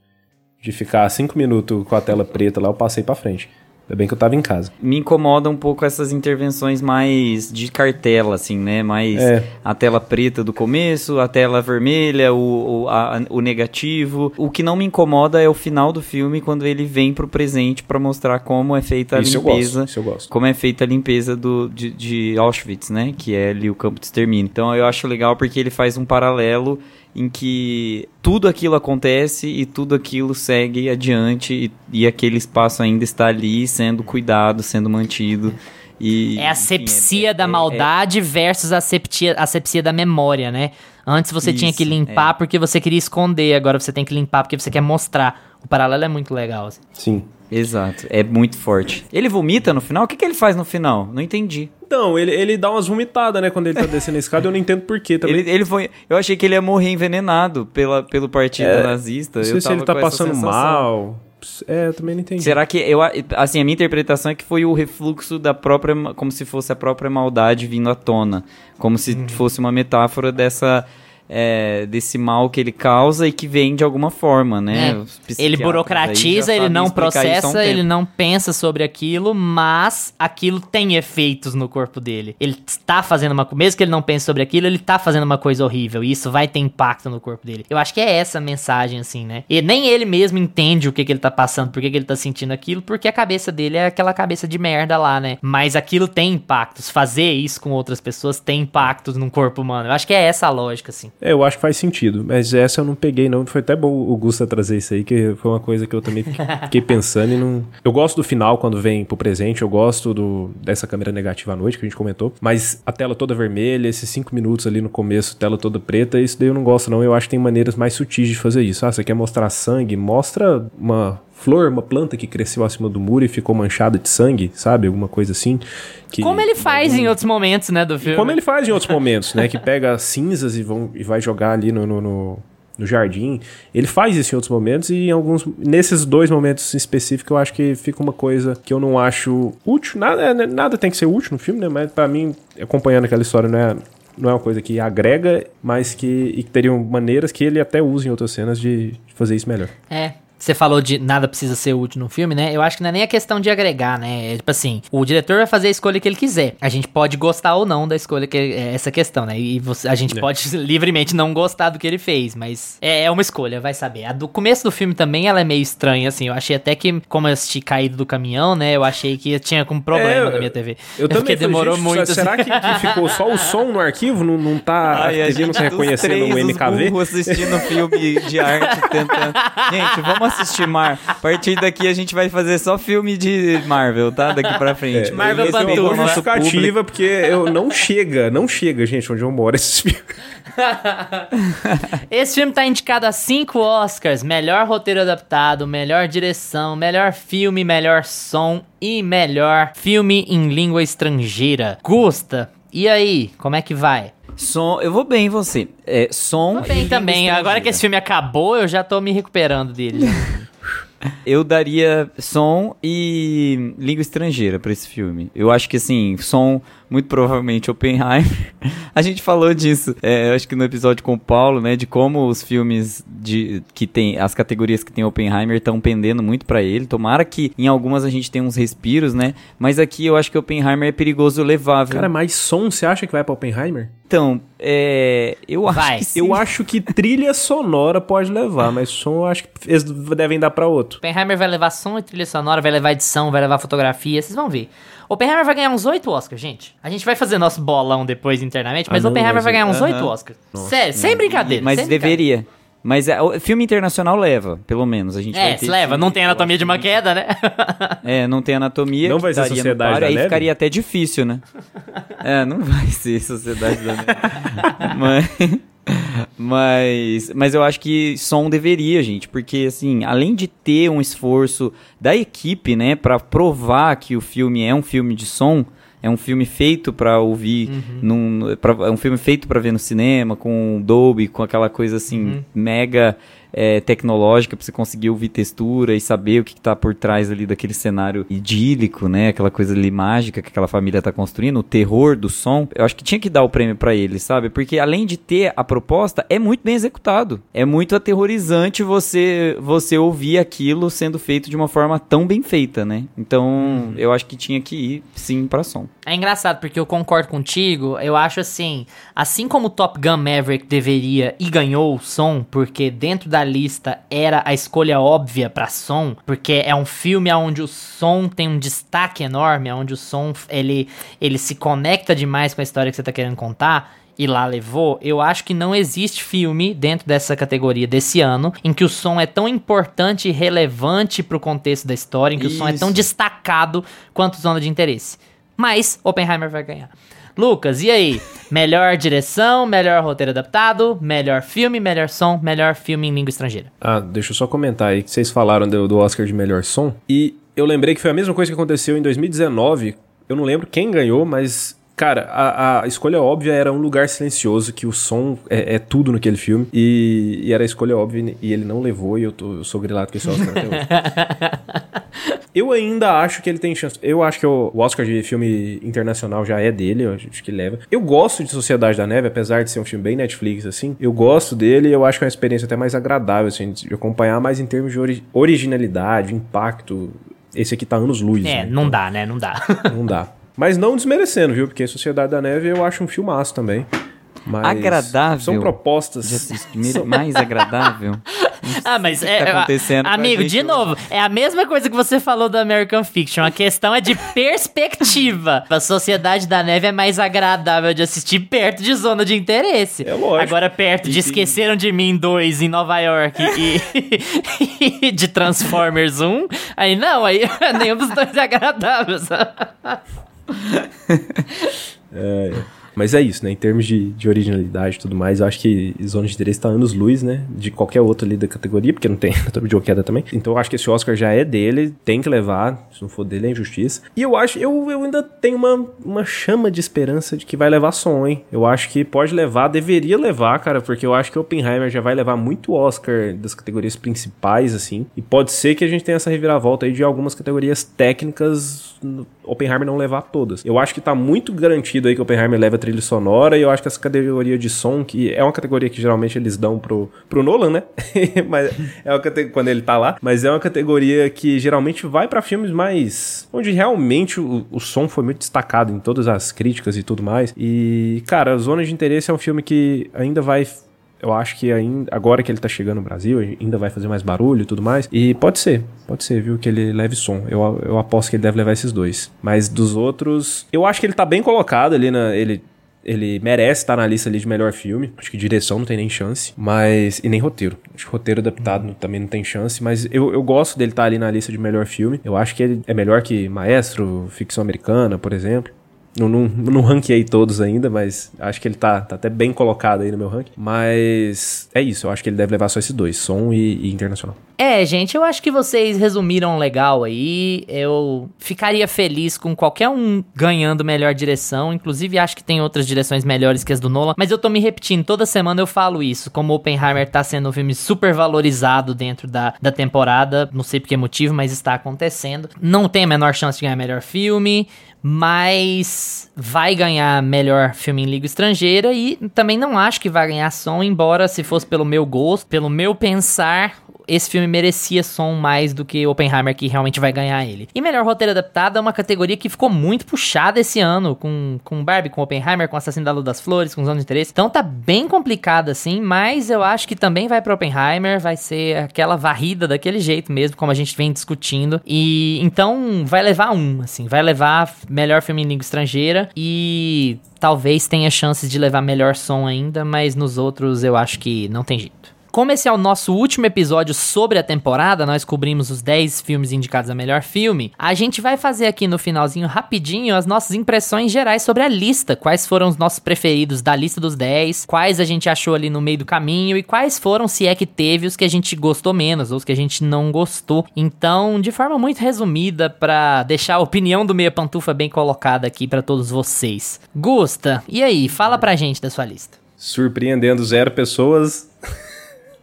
De ficar cinco minutos com a tela preta lá, eu passei pra frente. Ainda bem que eu tava em casa. Me incomoda um pouco essas intervenções mais de cartela, assim, né? Mais É. a tela preta do começo, a tela vermelha, o, o, a- o negativo. O que não me incomoda é o final do filme, quando ele vem pro presente pra mostrar como é feita a Isso eu limpeza. gosto. Isso eu gosto. como é feita a limpeza do, de, de Auschwitz, né? Que é ali o campo de extermínio. Então eu acho legal porque ele faz um paralelo em que tudo aquilo acontece e tudo aquilo segue adiante e, e aquele espaço ainda está ali sendo cuidado, sendo mantido. E, É a enfim, sepsia é- da é- maldade versus a sepsia, a sepsia da memória, né? Antes você tinha que Isso, limpar porque você queria esconder, agora você tem que limpar porque você quer mostrar. O paralelo é muito legal. assim. Sim. é- exato, é muito forte. Ele vomita no final? O que, que ele faz no final? Não entendi. Então, ele, ele dá umas vomitadas, né? Quando ele tá descendo a escada, eu não entendo porquê também. Ele, ele foi, eu achei que ele ia morrer envenenado pela, pelo partido É, nazista. não sei eu se ele tá passando mal. É, eu também não entendi. Será que eu assim a minha interpretação é que foi o refluxo da própria como se fosse a própria maldade vindo à tona, como se Uhum. fosse uma metáfora dessa é, desse mal que ele causa e que vem de alguma forma, né? É, Ele burocratiza, ele não há um processa, ele não pensa sobre aquilo, mas aquilo tem efeitos no corpo dele. Ele está fazendo uma coisa, mesmo que ele não pense sobre aquilo, ele está fazendo uma coisa horrível, e isso vai ter impacto no corpo dele. Eu acho que é essa a mensagem, assim, né? E nem ele mesmo entende o que, que ele tá passando, por que, que ele tá sentindo aquilo, porque a cabeça dele é aquela cabeça de merda lá, né? Mas aquilo tem impactos. Fazer isso com outras pessoas tem impactos no corpo humano. Eu acho que é essa a lógica, assim. É, eu acho que faz sentido. Mas essa eu não peguei, não. Foi até bom o Gusta trazer isso aí, que foi uma coisa que eu também fiquei- pensando e não. Eu gosto do final quando vem pro presente, eu gosto do, dessa câmera negativa à noite que a gente comentou. Mas a tela toda vermelha, esses cinco minutos ali no começo, tela toda preta, isso daí eu não gosto, não. Eu acho que tem maneiras mais sutis de fazer isso. Ah, você quer mostrar sangue? Mostra uma flor, uma planta que cresceu acima do muro e ficou manchada de sangue, sabe? Alguma coisa assim. Que, Como ele faz em outros momentos, né, do filme. como ele faz em outros momentos, né? Que pega as cinzas e, vão, e vai jogar ali no, no, no, no jardim. Ele faz isso em outros momentos e em alguns. Nesses dois momentos específicos, eu acho que fica uma coisa que eu não acho útil. Nada, é, nada tem que ser útil no filme, né? Mas pra mim, acompanhando aquela história, não é. Não é uma coisa que agrega, mas que, e que teriam maneiras que ele até usa em outras cenas de, de fazer isso melhor. É. Você falou de nada precisa ser útil no filme, né? Eu acho que não é nem a questão de agregar, né? É tipo assim, o diretor vai fazer a escolha que ele quiser. A gente pode gostar ou não da escolha que é essa questão, né? E você- a gente É. pode livremente não gostar do que ele fez, mas é, é uma escolha, vai saber. A do começo do filme também ela é meio estranha, assim. Eu achei até que, como eu assisti caído do caminhão, né? Eu achei que tinha com problema É, na minha TV. Eu também Porque falei, demorou gente, muito. Será assim. que, que ficou só o som no arquivo? Não, não tá. Ai, a TV não tá reconhecendo três, o os MKV? burros assistindo filme de arte, tentando... Gente, vamos assistir Mar. A partir daqui a gente vai fazer só filme de Marvel, tá? Daqui pra frente. É, Marvel esse é uma justificativa, porque eu não chega, não chega, gente, onde eu moro esses filmes. Esse filme tá indicado a cinco Oscars: melhor roteiro adaptado, melhor direção, melhor filme, melhor som e melhor filme em língua estrangeira. Gusta, e aí, como é que vai? Som, eu vou bem, você. É, som Tô bem e também. Agora que esse filme acabou, eu já tô me recuperando dele. Eu daria som e língua estrangeira pra esse filme. Eu acho que assim, som muito provavelmente Oppenheimer. A gente falou disso, é, acho que no episódio com o Paulo, né, de como os filmes de que tem as categorias que tem Oppenheimer estão pendendo muito para ele. Tomara que em algumas a gente tenha uns respiros, né? Mas aqui eu acho que Oppenheimer é perigoso levar, viu? Cara, mais som, você acha que vai pra Oppenheimer? Então, é, eu acho Vai. que sim. Eu acho que trilha sonora pode levar, mas som eu acho que eles devem dar pra outro. Oppenheimer vai levar som e trilha sonora, vai levar edição, vai levar fotografia, vocês vão ver. Oppenheimer vai ganhar uns 8 Oscars, gente. A gente vai fazer nosso bolão depois internamente, mas Ah, não, Oppenheimer mas vai ganhar uns aham. 8 Oscars. Sério, sem brincadeira. Mas sem deveria. Mas é, o filme internacional leva, pelo menos. A gente brincadeira. vai É, ter se leva, não tem anatomia de uma queda, né? É, não tem anatomia. Não vai ser Sociedade da Aí Neve? ficaria até difícil, né? é, não vai ser Sociedade da Neve. mas, mas, mas eu acho que som deveria, gente. Porque, assim, além de ter um esforço da equipe, né, pra provar que o filme é um filme de som. É um filme feito pra ouvir, num, pra- é um filme feito pra ver no cinema, com Dolby, com aquela coisa assim, mega é, tecnológica pra você conseguir ouvir textura e saber o que, que tá por trás ali daquele cenário idílico, né? Aquela coisa ali mágica que aquela família tá construindo, o terror do som. Eu acho que tinha que dar o prêmio pra ele, sabe? Porque além de ter a proposta, é muito bem executado. É muito aterrorizante você você ouvir aquilo sendo feito de uma forma tão bem feita, né? Então, eu acho que tinha que ir sim pra som. É engraçado, porque eu concordo contigo. Eu acho assim, assim como Top Gun Maverick deveria e ganhou o som, porque dentro da lista era a escolha óbvia pra som, porque é um filme onde o som tem um destaque enorme, onde o som ele, ele se conecta demais com a história que você tá querendo contar. E lá levou, eu acho que não existe filme dentro dessa categoria desse ano em que o som é tão importante e relevante pro contexto da história, em que o som é tão Isso. destacado quanto zona de interesse. Mas Oppenheimer vai ganhar. Lucas, e aí? Melhor direção, melhor roteiro adaptado, melhor filme, melhor som, melhor filme em língua estrangeira. Ah, deixa eu só comentar aí que vocês falaram do, do Oscar de melhor som. E eu lembrei que foi a mesma coisa que aconteceu em 2019. Eu não lembro quem ganhou, mas. Cara, a, a escolha óbvia era Um Lugar Silencioso, que o som é, é tudo naquele filme. E, e era a escolha óbvia e ele não levou, e eu, tô, eu sou grilado com esse Oscar até hoje. Eu ainda acho que ele tem chance. Eu acho que o o Oscar de filme internacional já é dele, eu acho que leva. Eu gosto de Sociedade da Neve, apesar de ser um filme bem Netflix, assim. Eu gosto dele e eu acho que é uma experiência até mais agradável, assim, de acompanhar, mais em termos de ori- originalidade, impacto. Esse aqui tá anos luz. É, né? não dá, né? Não dá. Não dá. Mas não desmerecendo, viu? Porque Sociedade da Neve eu acho um filmaço também. Mas Agradável São propostas. De mais agradável. ah, mas que é. tá é, acontecendo amigo, de hoje. novo, é a mesma coisa que você falou do American Fiction. A questão é de perspectiva. A Sociedade da Neve é mais agradável de assistir perto de zona de interesse. É lógico. Agora, perto de Esqueceram de Mim 2 em Nova York e, e de Transformers 1, aí não, aí nenhum dos dois é agradável. sabe? É, é. Mas é isso, né? Em termos de, de originalidade e tudo mais, eu acho que Zona de Interesse tá anos luz, né? De qualquer outro ali da categoria, porque não tem Anatomia de Queda também. Então eu acho que esse Oscar já é dele, tem que levar. Se não for dele, é injustiça. E eu acho, eu, eu ainda tenho uma, uma chama de esperança de que vai levar som, hein? Eu acho que pode levar, deveria levar, cara, porque eu acho que Oppenheimer já vai levar muito Oscar das categorias principais, assim. E pode ser que a gente tenha essa reviravolta aí de algumas categorias técnicas, Oppenheimer não levar todas. Eu acho que tá muito garantido aí que Oppenheimer leva trilha sonora, e eu acho que essa categoria de som, que é uma categoria que geralmente eles dão pro, pro Nolan, né? mas é uma categoria, quando ele tá lá, mas é uma categoria que geralmente vai pra filmes mais. onde realmente o, o som foi muito destacado em todas as críticas e tudo mais. E, cara, Zona de Interesse é um filme que ainda vai eu acho que ainda, agora que ele tá chegando no Brasil, ainda vai fazer mais barulho e tudo mais. E pode ser, pode ser, viu, que ele leve som. Eu, eu aposto que ele deve levar esses dois. Mas dos outros, eu acho que ele tá bem colocado ali na. Ele, ele merece estar na lista ali de melhor filme. Acho que direção não tem nem chance. Mas. E nem roteiro. Acho que roteiro adaptado também não tem chance. Mas eu, eu gosto dele estar ali na lista de melhor filme. Eu acho que ele é melhor que Maestro, Ficção Americana, por exemplo. Não, não, não ranqueei todos ainda, mas acho que ele tá, tá até bem colocado aí no meu ranking. Mas é isso, eu acho que ele deve levar só esses dois, som e, e internacional. É, gente, eu acho que vocês resumiram legal aí. Eu ficaria feliz com qualquer um ganhando melhor direção. Inclusive, acho que tem outras direções melhores que as do Nolan. Mas eu tô me repetindo, toda semana eu falo isso. Como Oppenheimer tá sendo um filme super valorizado dentro da, da temporada. Não sei por que motivo, mas está acontecendo. Não tem a menor chance de ganhar melhor filme. Mas vai ganhar melhor filme em língua estrangeira e também não acho que vai ganhar som, embora se fosse pelo meu gosto, pelo meu pensar, esse filme merecia som mais do que Oppenheimer, que realmente vai ganhar ele. E melhor roteiro adaptado é uma categoria que ficou muito puxada esse ano, com, com Barbie, com Oppenheimer, com Assassino da Lua das Flores, com Zona de Interesse. Então tá bem complicado assim, mas eu acho que também vai para Oppenheimer, vai ser aquela varrida daquele jeito mesmo, como a gente vem discutindo. E então vai levar um, assim, vai levar melhor filme em língua estrangeira e talvez tenha chances de levar melhor som ainda, mas nos outros eu acho que não tem jeito. Como esse é o nosso último episódio sobre a temporada, nós cobrimos os 10 filmes indicados a melhor filme, a gente vai fazer aqui no finalzinho rapidinho as nossas impressões gerais sobre a lista, quais foram os nossos preferidos da lista dos 10, quais a gente achou ali no meio do caminho e quais foram, se é que teve, os que a gente gostou menos, ou os que a gente não gostou. Então, de forma muito resumida, para deixar a opinião do Meia Pantufa bem colocada aqui para todos vocês. Gusta, e aí, fala pra gente da sua lista. Surpreendendo zero pessoas,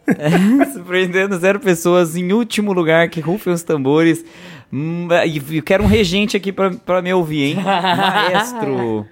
Surpreendendo zero pessoas em último lugar, que rufem os tambores. Hum, e eu quero um regente aqui pra, me ouvir, hein? Maestro.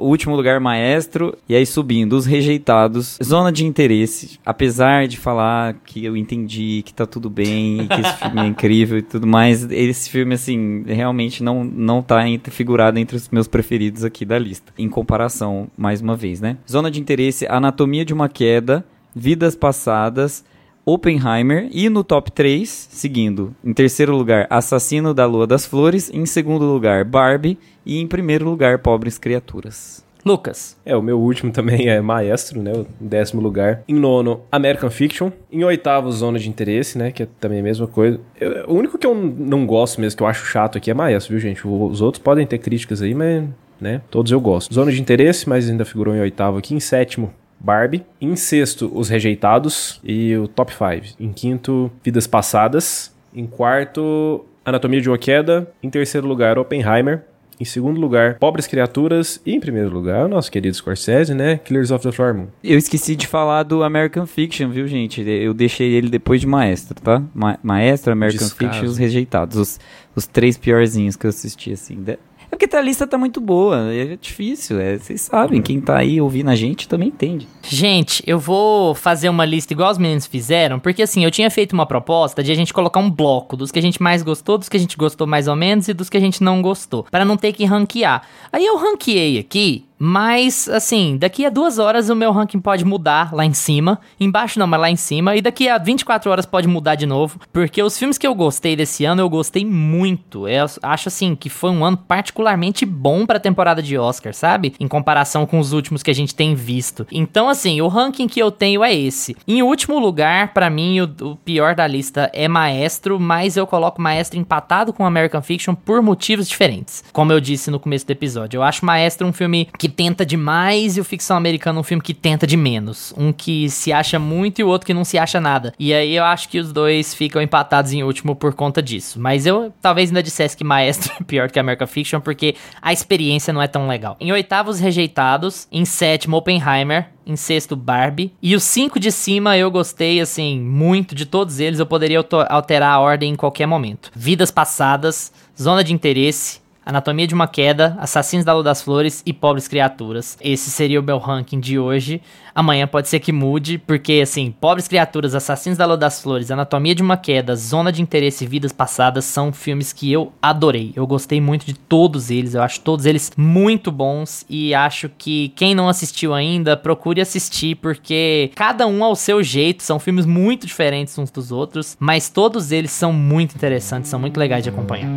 Último lugar, maestro. E aí subindo, os rejeitados. Zona de interesse. Apesar de falar que eu entendi que tá tudo bem, que esse filme é incrível e tudo mais, esse filme, assim, realmente não, não tá entre, figurado entre os meus preferidos aqui da lista. Em comparação, mais uma vez, né? Zona de interesse, Anatomia de uma Queda. Vidas Passadas, Oppenheimer e no top 3, seguindo, em terceiro lugar, Assassino da Lua das Flores, em segundo lugar, Barbie e em primeiro lugar, Pobres Criaturas. Lucas. É, o meu último também é Maestro, né? O décimo lugar. Em nono, American Fiction. Em oitavo, Zona de Interesse, né? Que é também a mesma coisa. Eu, o único que eu não gosto mesmo, que eu acho chato aqui é Maestro, viu, gente? Os outros podem ter críticas aí, mas, né? Todos eu gosto. Zona de Interesse, mas ainda figurou em oitavo aqui. Em sétimo, Barbie. Em sexto, Os Rejeitados e o Top 5. Em quinto, Vidas Passadas. Em quarto, Anatomia de uma Queda. Em terceiro lugar, Oppenheimer. Em segundo lugar, Pobres Criaturas. E em primeiro lugar, o nosso querido Scorsese, né? Killers of the Flower Moon. Eu esqueci de falar do American Fiction, viu, gente? Eu deixei ele depois de Maestro, tá? Ma Maestro, American Descaso. Fiction e Os Rejeitados. Os, os três piorzinhos que eu assisti, assim. De- É porque a lista tá muito boa, é difícil, é, vocês sabem, quem tá aí ouvindo a gente também entende. Gente, eu vou fazer uma lista igual os meninos fizeram, porque assim, eu tinha feito uma proposta de a gente colocar um bloco dos que a gente mais gostou, dos que a gente gostou mais ou menos e dos que a gente não gostou, para não ter que ranquear. Aí eu ranqueei aqui, mas assim, daqui a duas horas o meu ranking pode mudar lá em cima, embaixo não, mas lá em cima, e daqui a 24 horas pode mudar de novo, porque os filmes que eu gostei desse ano eu gostei muito. Eu acho assim que foi um ano particularmente bom pra temporada de Oscar, sabe? Em comparação com os últimos que a gente tem visto. Então, assim, o ranking que eu tenho é esse. Em último lugar, pra mim, o, o pior da lista é Maestro, mas eu coloco Maestro empatado com American Fiction por motivos diferentes. Como eu disse no começo do episódio, eu acho Maestro um filme que tenta demais e o Ficção Americana um filme que tenta de menos. Um que se acha muito e o outro que não se acha nada. E aí eu acho que os dois ficam empatados em último por conta disso. Mas eu talvez ainda dissesse que Maestro é pior que American Fiction porque a experiência não é tão legal. Em oitavo, Os Rejeitados. Em sétimo, Oppenheimer. Em sexto, Barbie. E os cinco de cima eu gostei, assim, muito de todos eles. Eu poderia alterar a ordem em qualquer momento. Vidas Passadas, Zona de Interesse, Anatomia de uma Queda, Assassinos da Lua das Flores e Pobres Criaturas. Esse seria o meu ranking de hoje. Amanhã pode ser que mude, porque assim, Pobres Criaturas, Assassinos da Lua das Flores, Anatomia de uma Queda, Zona de Interesse e Vidas Passadas são filmes que eu adorei. Eu gostei muito de todos eles, eu acho todos eles muito bons e acho que quem não assistiu ainda, procure assistir, porque cada um ao seu jeito, são filmes muito diferentes uns dos outros, mas todos eles são muito interessantes, são muito legais de acompanhar.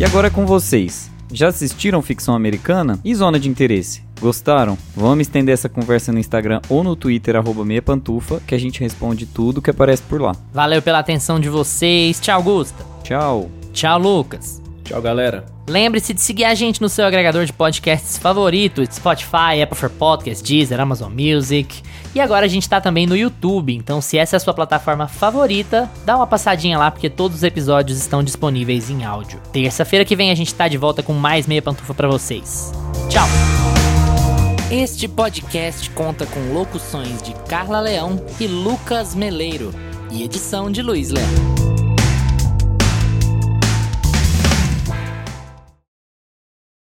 E agora é com vocês. Já assistiram ficção americana? E zona de interesse? Gostaram? Vamos estender essa conversa no Instagram ou no Twitter, arroba meia pantufa, que a gente responde tudo que aparece por lá. Valeu pela atenção de vocês. Tchau, Gusta. Tchau! Tchau, Lucas. Tchau, galera. Lembre-se de seguir a gente no seu agregador de podcasts favorito, Spotify, Apple for Podcasts, Deezer, Amazon Music. E agora a gente tá também no YouTube, então se essa é a sua plataforma favorita, dá uma passadinha lá porque todos os episódios estão disponíveis em áudio. Terça-feira que vem a gente tá de volta com mais meia pantufa para vocês. Tchau. Este podcast conta com locuções de Carla Leão e Lucas Meleiro e edição de Luiz Leão.